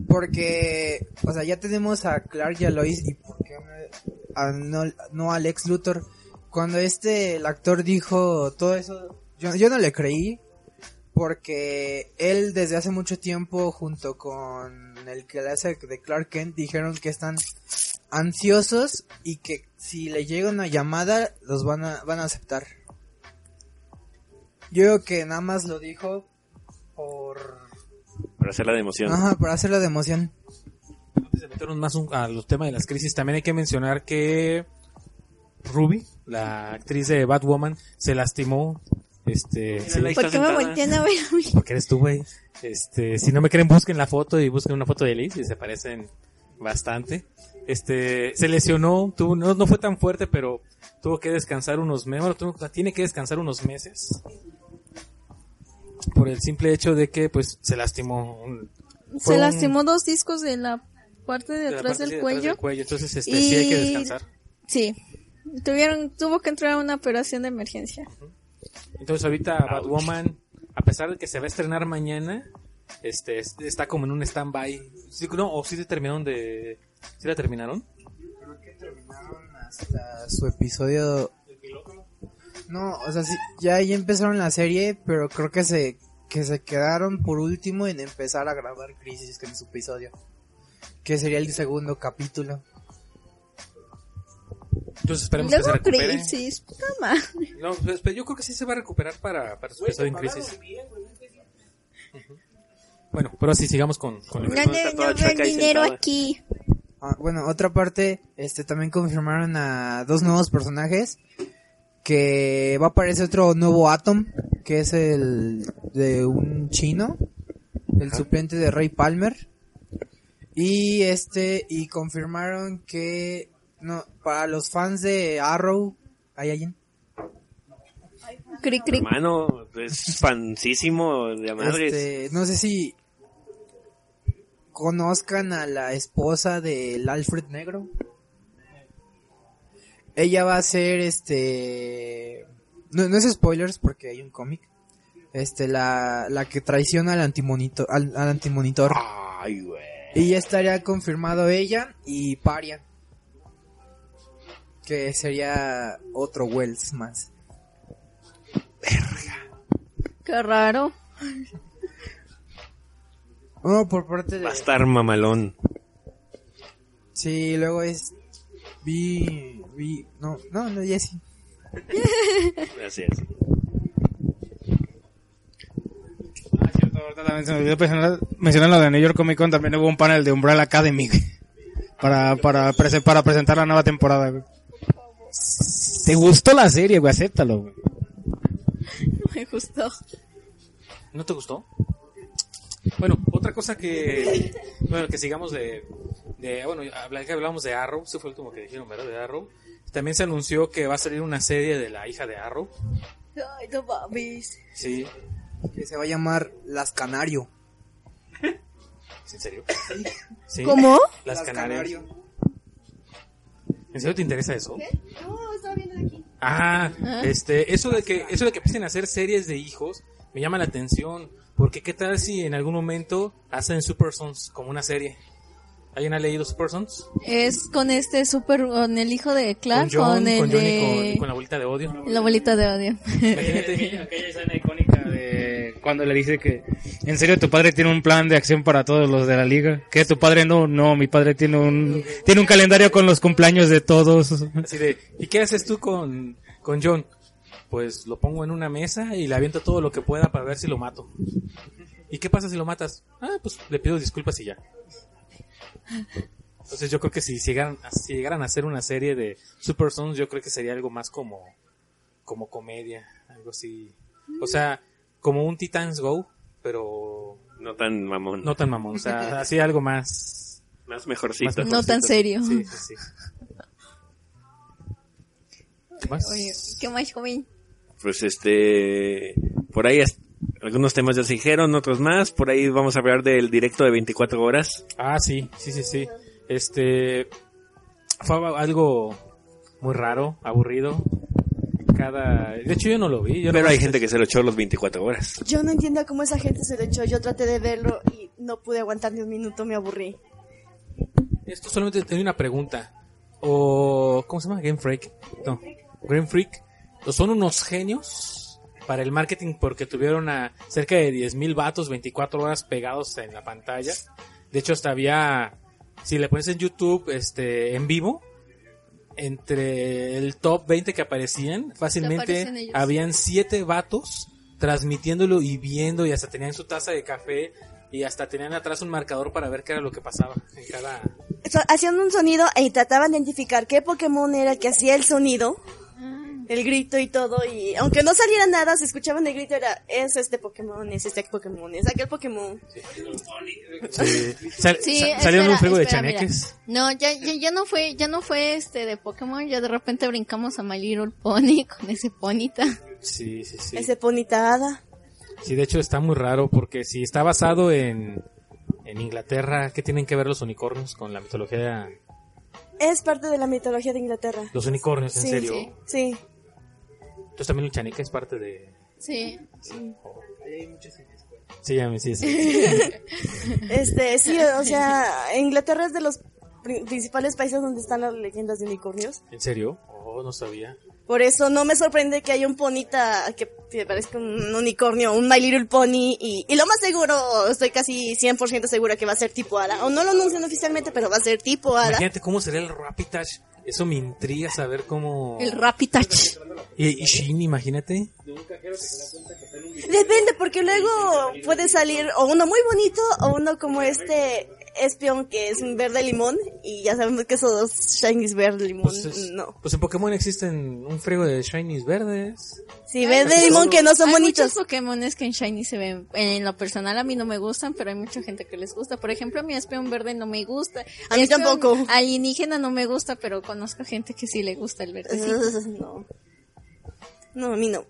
Porque, o sea, ya tenemos a Clark y a Lois y por qué a- no, no a Lex Luthor. Cuando este, el actor dijo todo eso, yo, yo no le creí. Porque él desde hace mucho tiempo junto con el que le hace de Clark Kent dijeron que están ansiosos y que si le llega una llamada los van a, van a aceptar. Yo creo que nada más lo dijo por... Para hacerla de emoción. Ajá, para hacerlo de emoción. Antes de meternos más un- a los temas de las crisis, también hay que mencionar que Ruby, la actriz de Batwoman, se lastimó. Este, sí. ¿Por qué me voltean a ver a mí? porque eres tú, güey. Este, si no me creen, busquen la foto y busquen una foto de Liz y se parecen bastante. Este, se lesionó, tuvo, no, no fue tan fuerte, pero tuvo que descansar unos meses, bueno, tuvo- tiene que descansar unos meses. Por el simple hecho de que, pues, se lastimó. un- Se un- lastimó dos discos de la parte de atrás parte del de cuello. cuello. Entonces, este, sí hay que descansar. Sí. Tuvieron, tuvo que entrar a una operación de emergencia. Entonces ahorita Batwoman, a pesar de que se va a estrenar mañana, este es- está como en un stand-by. Sí, no, o sí terminaron de... ¿Sí la terminaron? Creo que terminaron hasta su episodio. No, o sea, sí, ya, ya empezaron la serie, pero creo que se que se quedaron por último en empezar a grabar Crisis, que es su episodio. Que sería el segundo capítulo. Entonces esperemos que se Luego recupere. crisis, puta madre. No, pues, pero yo creo que sí se va a recuperar para, para su episodio en crisis. Bueno, pero así sigamos con, con el- No, no, dinero aquí. Ah, bueno, otra parte, este también confirmaron a dos nuevos personajes. Que va a aparecer otro nuevo Atom, que es el de un chino, el suplente de Ray Palmer. Y este, y confirmaron que, no, para los fans de Arrow, ¿hay alguien? Cric, cric. Hermano, es fansísimo de madres. Este, no sé si conozcan a la esposa del Alfred Negro. Ella va a ser este no, no es spoilers porque hay un cómic. Este la, la que traiciona al antimonitor al, al antimonitor. Ay, güey. Y ya estaría confirmado ella y Paria. Que sería otro Wells más. Qué raro. Uno por parte de Va a estar mamalón. Sí, luego es. Vi. Vi. No, no, no, Jessy. Así es. Ah, cierto, ahorita también se me olvidó mencionar, mencionar lo de New York Comic Con, también hubo un panel de Umbrella Academy, para, para, prese- para presentar la nueva temporada, güey. ¿Te gustó la serie, güey? Acéptalo, güey. Me gustó. ¿No te gustó? Bueno, otra cosa que... Bueno, que sigamos de... de bueno, hablamos de Arrow, ese fue el último que dijeron, ¿verdad? De Arrow. También se anunció que va a salir una serie de la hija de Arrow. Ay, no mames. Sí, Que se va a llamar Las Canario. ¿en serio? Sí. ¿Cómo? Las, Canarias. ¿En serio te interesa eso? No, estaba viendo de aquí. Ah, este, eso de que, eso de que empiecen a hacer series de hijos me llama la atención, porque qué tal si en algún momento hacen Super Sons como una serie. ¿Alguien ha leído Super Sons? Es con este super, con el hijo de Clark, con John, con el con Johnny, de... con, y con la bolita de odio. La bolita de odio. Imagínate. Aquella escena icónica de cuando le dice que en serio tu padre tiene un plan de acción para todos los de la liga. Que tu padre no, no, mi padre tiene un tiene un calendario con los cumpleaños de todos. Así de, ¿y qué haces tú con, con John? Pues lo pongo en una mesa y le aviento todo lo que pueda para ver si lo mato. ¿Y qué pasa si lo matas? Ah, pues le pido disculpas y ya. Entonces yo creo que si llegaran, si llegaran a hacer una serie de Super yo creo que sería algo más como, como comedia, algo así. O sea, como un Titans Go, pero No tan mamón. no tan mamón. O sea, así algo más... Más mejorcito. Más No tan serio. Sí, sí, sí. ¿Qué más? Oye, ¿qué más, joven? Pues este, por ahí es- algunos temas ya se dijeron, otros más. Por ahí vamos a hablar del directo de 24 horas. Ah, sí, sí, sí, sí. Este fue algo muy raro, aburrido. Cada, de hecho yo no lo vi. Yo Pero nomás- hay gente que se lo echó los 24 horas. Yo no entiendo cómo esa gente se lo echó. Yo traté de verlo y no pude aguantar ni un minuto, me aburrí. Esto solamente tenía una pregunta. O ¿cómo se llama? Game Freak. No, Game Freak. ¿O son unos genios para el marketing porque tuvieron a cerca de 10.000 vatos 24 horas pegados en la pantalla. De hecho hasta había si le pones en YouTube este en vivo entre el top 20 que aparecían, fácilmente habían siete vatos transmitiéndolo y viendo y hasta tenían su taza de café y hasta tenían atrás un marcador para ver qué era lo que pasaba en cada So- hacían un sonido y trataban de identificar qué Pokémon era el que hacía el sonido, el grito y todo. Y aunque no saliera nada, se escuchaban el grito, era, es este Pokémon, es este Pokémon, es aquel Pokémon. Sí. Sal- Sí, sa- salieron un espera, friego de espera, mira. chaneques. No, ya, ya, ya no fue, ya no fue este de Pokémon, ya de repente brincamos a My Little Pony con ese ponita. Sí, sí, sí. Ese Ponita Hada. Sí, de hecho está muy raro porque si está basado en, en Inglaterra, ¿qué tienen que ver los unicornios con la mitología? Es parte de la mitología de Inglaterra. Los unicornios, en Sí, serio. sí. Sí. Entonces también el chaneque es parte de... Sí. Sí, me sí, sí. Este, sí, o sea, Inglaterra es de los pri- principales países donde están las leyendas de unicornios. ¿En serio? Oh, no sabía. Por eso no me sorprende que haya un ponita que que parezca un unicornio, un My Little Pony, y, y lo más seguro, estoy casi 100% segura que va a ser tipo hada. O no lo anuncian oficialmente, pero va a ser tipo hada. Imagínate cómo sería el Rapidash. Eso me intriga saber cómo... El Rapitouch. Y, y Shin, imagínate. Depende, porque luego puede salir o uno muy bonito o uno como este espion que es un verde limón, y ya sabemos que esos shinies verde limón, Pues, es- no. pues en Pokémon existen un friego de shinies verdes. Sí, verde limón que no son hay bonitos. muchos Pokémones que en Shiny se ven. En lo personal a mí no me gustan, pero hay mucha gente que les gusta. Por ejemplo, a mi Espeon verde no me gusta. A mí Espeon tampoco. Alienígena no me gusta, pero conozco gente que sí le gusta el verde. no. No, a mí no.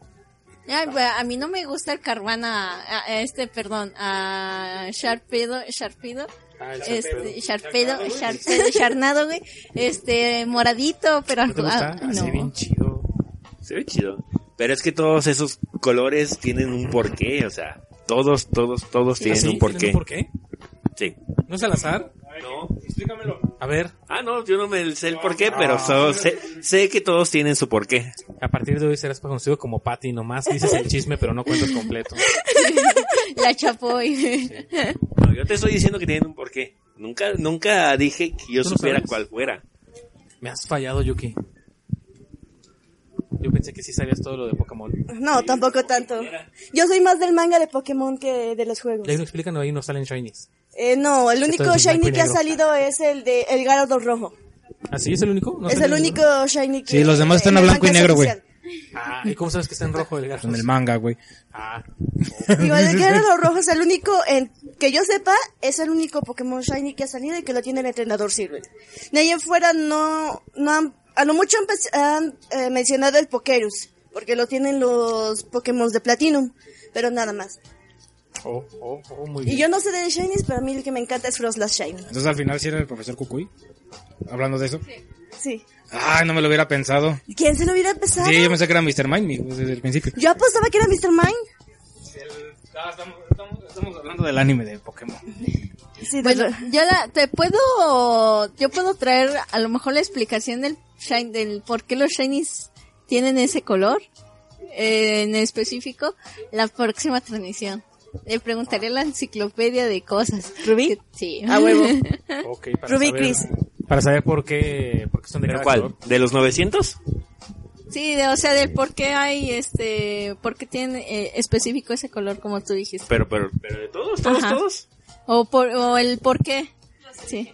Ay, pues, a mí no me gusta el Carvana, a- a este, perdón, a Sharpedo, Sharpedo, Ah, este, Sharpedo, Sharpedo, Charnado, güey, este, moradito, pero ¿No te gusta? ah, no. bien chido. Se ve chido. Pero es que todos esos colores tienen un porqué, o sea, todos, todos, todos tienen ¿Ah, sí? un porqué. ¿Tienen un porqué? Sí. ¿No es al azar? No. Explícamelo. A ver, Ah, no, yo no me sé el porqué, pero so- sé, sé que todos tienen su porqué. a partir de hoy serás conocido como Patty, nomás dices el chisme pero no cuentas completo. La chapoy. No, yo te estoy diciendo que tienen un porqué. Nunca, nunca dije que yo ¿Tú no supiera sabes? cuál fuera. Me has fallado, Yuki. Yo pensé que sí sabías todo lo de Pokémon. No, tampoco tanto. Yo soy más del manga de Pokémon que de los juegos. Y ahí no explican, ahí no salen shinies. Eh, no, el único Entonces, shiny y que ha salido es el de el Gyarados rojo. ¿Ah, sí? ¿Es el único? ¿No es el único shiny que... Sí, los demás están en a blanco y negro, güey. Ah, ¿y cómo sabes que está en rojo el gato? En el manga, güey. Ah, Digo, el Gyarados rojo es el único, en, que yo sepa, es el único Pokémon shiny que ha salido y que lo tiene el entrenador Silver. De ahí en fuera no, no han, a lo mucho han, eh, mencionado el Pokerus, porque lo tienen los Pokémon de Platinum, pero nada más. oh, oh, oh, muy bien. Y yo no sé de shinies, pero a mí el que me encanta es Frostlass Shiny. Entonces al final sí era el profesor Cucuy. Hablando de eso. Sí. Ay, no me lo hubiera pensado. ¿Quién se lo hubiera empezado? Sí, yo pensé que era Mr. Mind mi- desde el principio. Yo apostaba que era Mr. Mine. Ah, estamos, estamos- estamos hablando del anime de Pokémon. Sí, Bueno, de- yo la, te puedo, yo puedo traer a lo mejor la explicación del shine, del por qué los shinies tienen ese color, eh, en específico, la próxima transmisión. Le preguntaré a la enciclopedia de cosas. ¿Rubí? Sí. A huevo. Ok, para Rubí saber, Chris. Para saber por qué, por qué son de ¿Pero cada cuál? color. ¿De los 900? Sí, de- o sea, del por qué hay, este, por qué tienen eh, específico ese color, como tú dijiste. Pero, pero, pero de todos, todos, Ajá. todos. O, por, o el por qué. Sí.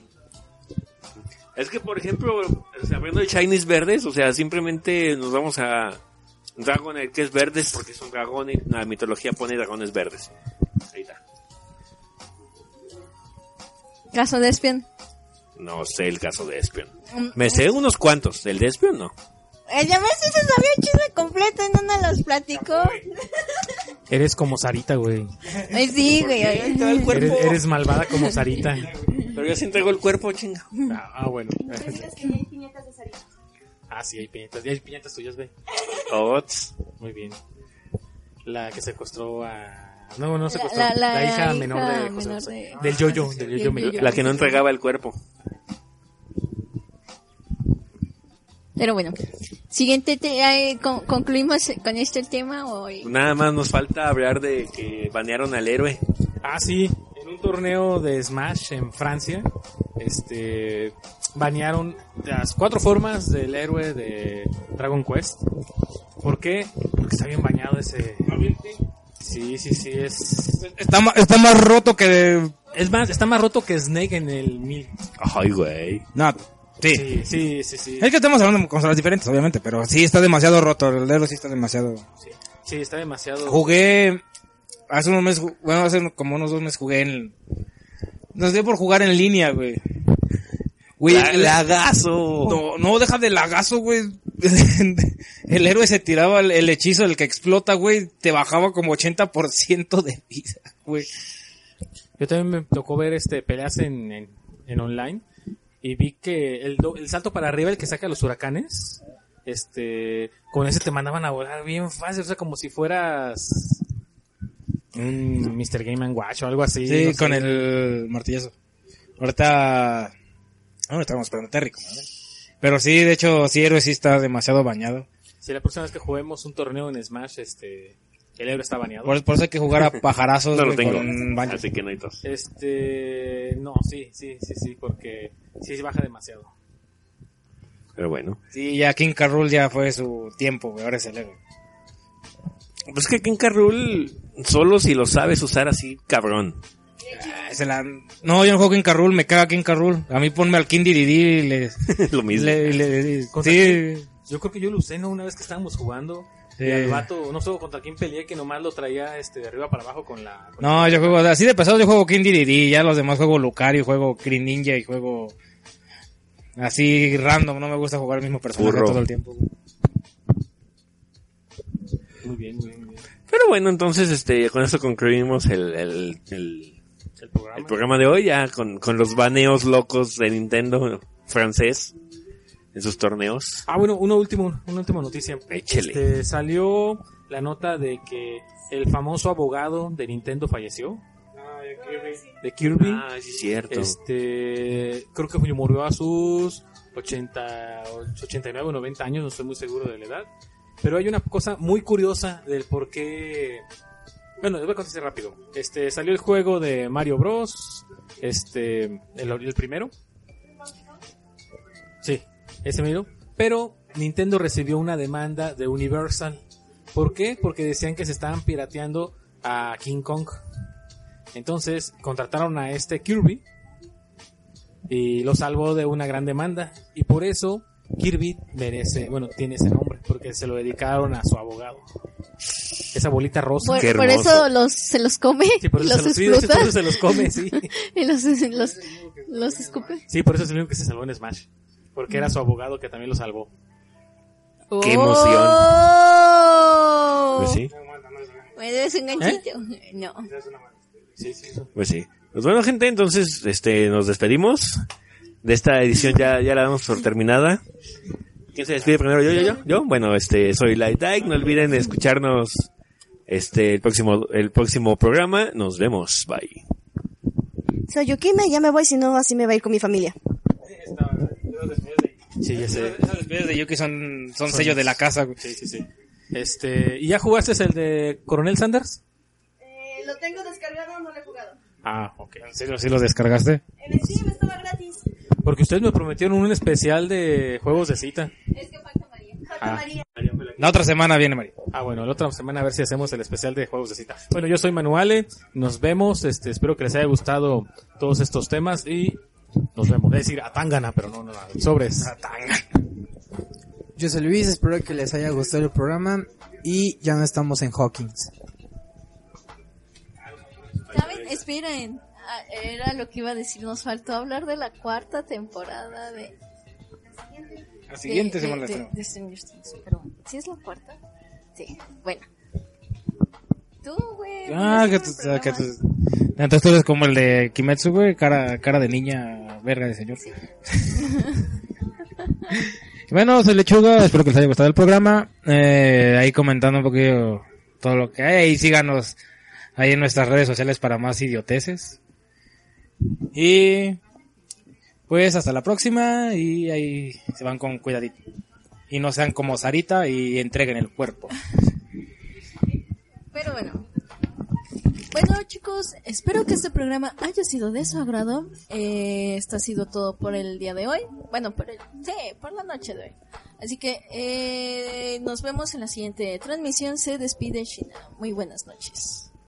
Es que, por ejemplo, o sea, hablando de Chinese verdes, o sea, simplemente nos vamos a Dragonair, que es verdes, porque es un dragón y la mitología pone dragones verdes. Ahí está. Caso de Espion. No sé el caso de Espion. Mm, Me sé unos cuantos. ¿El de Espion no? Ya ves, ese sabía el chisme completo y no nos los platicó. Eres como Sarita, güey. Ay, sí, güey. Eres, eres malvada como Sarita. Pero ya se entregó el cuerpo, chinga. Ah, bueno. Es que hay piñatas de Sarita. Ah, sí, hay piñatas. Y hay piñatas tuyas, güey. Ots. Muy bien. La que secuestró a... No, no secuestró. La- La, la- la hija hija menor de José menor José. de- Del yoyo, del Del yoyo yo-yo. mexicano. La que no entregaba el cuerpo. Pero bueno, siguiente, te- eh, con- concluimos con este el tema o Nada más nos falta hablar de que banearon al héroe. Ah, sí. En un torneo de Smash en Francia, este, banearon las cuatro formas del héroe de Dragon Quest. ¿Por qué? Porque está bien bañado ese. Sí, sí, sí, es. Está, está más roto que... Es más, está más roto que Snake en el 1000. Ay, güey. No, sí. Sí, sí, sí, sí. Es que estamos hablando de consolas diferentes, obviamente, pero sí está demasiado roto. El dedo sí está demasiado... Sí, está demasiado. Jugué hace unos meses, bueno, hace como unos dos meses jugué en... Nos dio por jugar en línea, güey. Güey, La- el- lagazo. No, no, deja de lagazo, güey. El héroe se tiraba el, el hechizo, el que explota, güey, te bajaba como 80% de vida, güey. Yo también me tocó ver este peleas en, en, en online y vi que el, do- el salto para arriba, el que saca los huracanes, este, con ese te mandaban a volar bien fácil, o sea, como si fueras un Mr. Game and Watch o algo así. Sí, no sé. con el martillazo. Ahorita... Ahora estamos esperando a Terry, ven. Pero sí, de hecho, sí, héroe sí está demasiado bañado. Si la próxima vez que juguemos un torneo en Smash, este, el héroe está baneado. Por, por eso hay que jugar a pajarazos No lo tengo. con. Así que no hay tos. Este, no, sí, sí, sí, sí, porque sí baja demasiado. Pero bueno. Sí, ya King Carrul ya fue su tiempo, güey, ahora es el héroe. Pues que King Carrul, solo si lo sabes usar así, cabrón. Ah, se la- No, yo no juego King Carrul, me caga King Carrul. A mí ponme al King Dididi y le... lo mismo. le- le- Contra sí, Yo creo que yo lo usé, ¿no? Una vez que estábamos jugando. Sí. Y al vato, no sé contra quién peleé, que nomás lo traía este, de arriba para abajo con la... con No, yo juego, así de pesado yo juego King Dididi, ya los demás juego Lucario, juego Green Ninja y juego así random, no me gusta jugar el mismo personaje Burro. todo el tiempo. Muy bien, muy bien. muy bien. Pero bueno, entonces este con esto concluimos el, el, el, El programa. el programa de hoy ya con, con los baneos locos de Nintendo francés en sus torneos. Ah, bueno, una última, una última noticia. Échele. Este, salió la nota de que el famoso abogado de Nintendo falleció. De Kirby. Ah, sí es cierto. Este, creo que murió a sus 80, 89 o 90 años, no estoy muy seguro de la edad. Pero hay una cosa muy curiosa del por qué. Bueno, les voy a contestar rápido. Este, salió el juego de Mario Bros. Este, el, el primero. Sí, ese mismo. Pero Nintendo recibió una demanda de Universal. ¿Por qué? Porque decían que se estaban pirateando a King Kong. Entonces contrataron a este Kirby y lo salvó de una gran demanda. Y por eso Kirby merece, bueno, tiene ese nombre, porque se lo dedicaron a su abogado. Esa bolita rosa. Por, Qué por eso los, se los come, Sí, por eso, los se los, sí, por eso se los come, sí. y los, los, los escupe. Sí, por eso es el único que se salvó en Smash. Porque era su abogado que también lo salvó. Qué emoción. ¡Oh! Pues sí, ¿Me debes un ganchito? No. Sí, sí. pues sí. Pues bueno, gente, entonces este nos despedimos de esta edición ya ya la damos por terminada. ¿Quién se despide primero? Yo, yo, yo. Yo, bueno, este soy Light Dyke, no olviden escucharnos este el próximo el próximo programa. Nos vemos. Bye. Soy Yukime, ya me voy, si no, así me va a ir con mi familia. Sí, ya sé. Esas despedidas de Yuki son, son sellos de la casa. Sí, sí, sí. Este, ¿y ya jugaste el de Coronel Sanders? Eh, lo tengo descargado, no lo he jugado. Ah, ok. ¿En serio sí lo descargaste? En el Steam estaba gratis. Porque ustedes me prometieron un especial de juegos de cita. Es que falta. Falta María. La otra semana viene María. Ah, bueno, la otra semana a ver si hacemos el especial de juegos de cita. Bueno, yo soy Manuale, nos vemos, este, espero que les haya gustado todos estos temas y nos vemos. Es decir, a Tangana, pero no, no, no, sobres. Yo soy Luis, espero que les haya gustado el programa y ya no estamos en Hawkins. ¿Saben? Esperen. Ah, Era lo que iba a decir. Nos faltó hablar de la cuarta temporada de... La siguiente de, semana de, de, de Stranger Things. Pero, ¿sí es la cuarta? Sí. Bueno. Tú, güey. Ah, que tú, el que tú-. Entonces tú eres como el de Kimetsu, güey, cara, cara de niña, verga de señor. bueno, soy Lechuga, espero que les haya gustado el programa. Eh, ahí comentando un poquito todo lo que hay. Y síganos ahí en nuestras redes sociales para más idioteces. Y pues hasta la próxima y ahí se van con cuidadito. Y no sean como Sarita y entreguen el cuerpo. Pero bueno. Bueno, chicos, espero que este programa haya sido de su agrado. Eh, esto ha sido todo por el día de hoy. Bueno, por el, sí, por la noche de hoy. Así que eh, nos vemos en la siguiente transmisión. Se despide Shina. Muy buenas noches.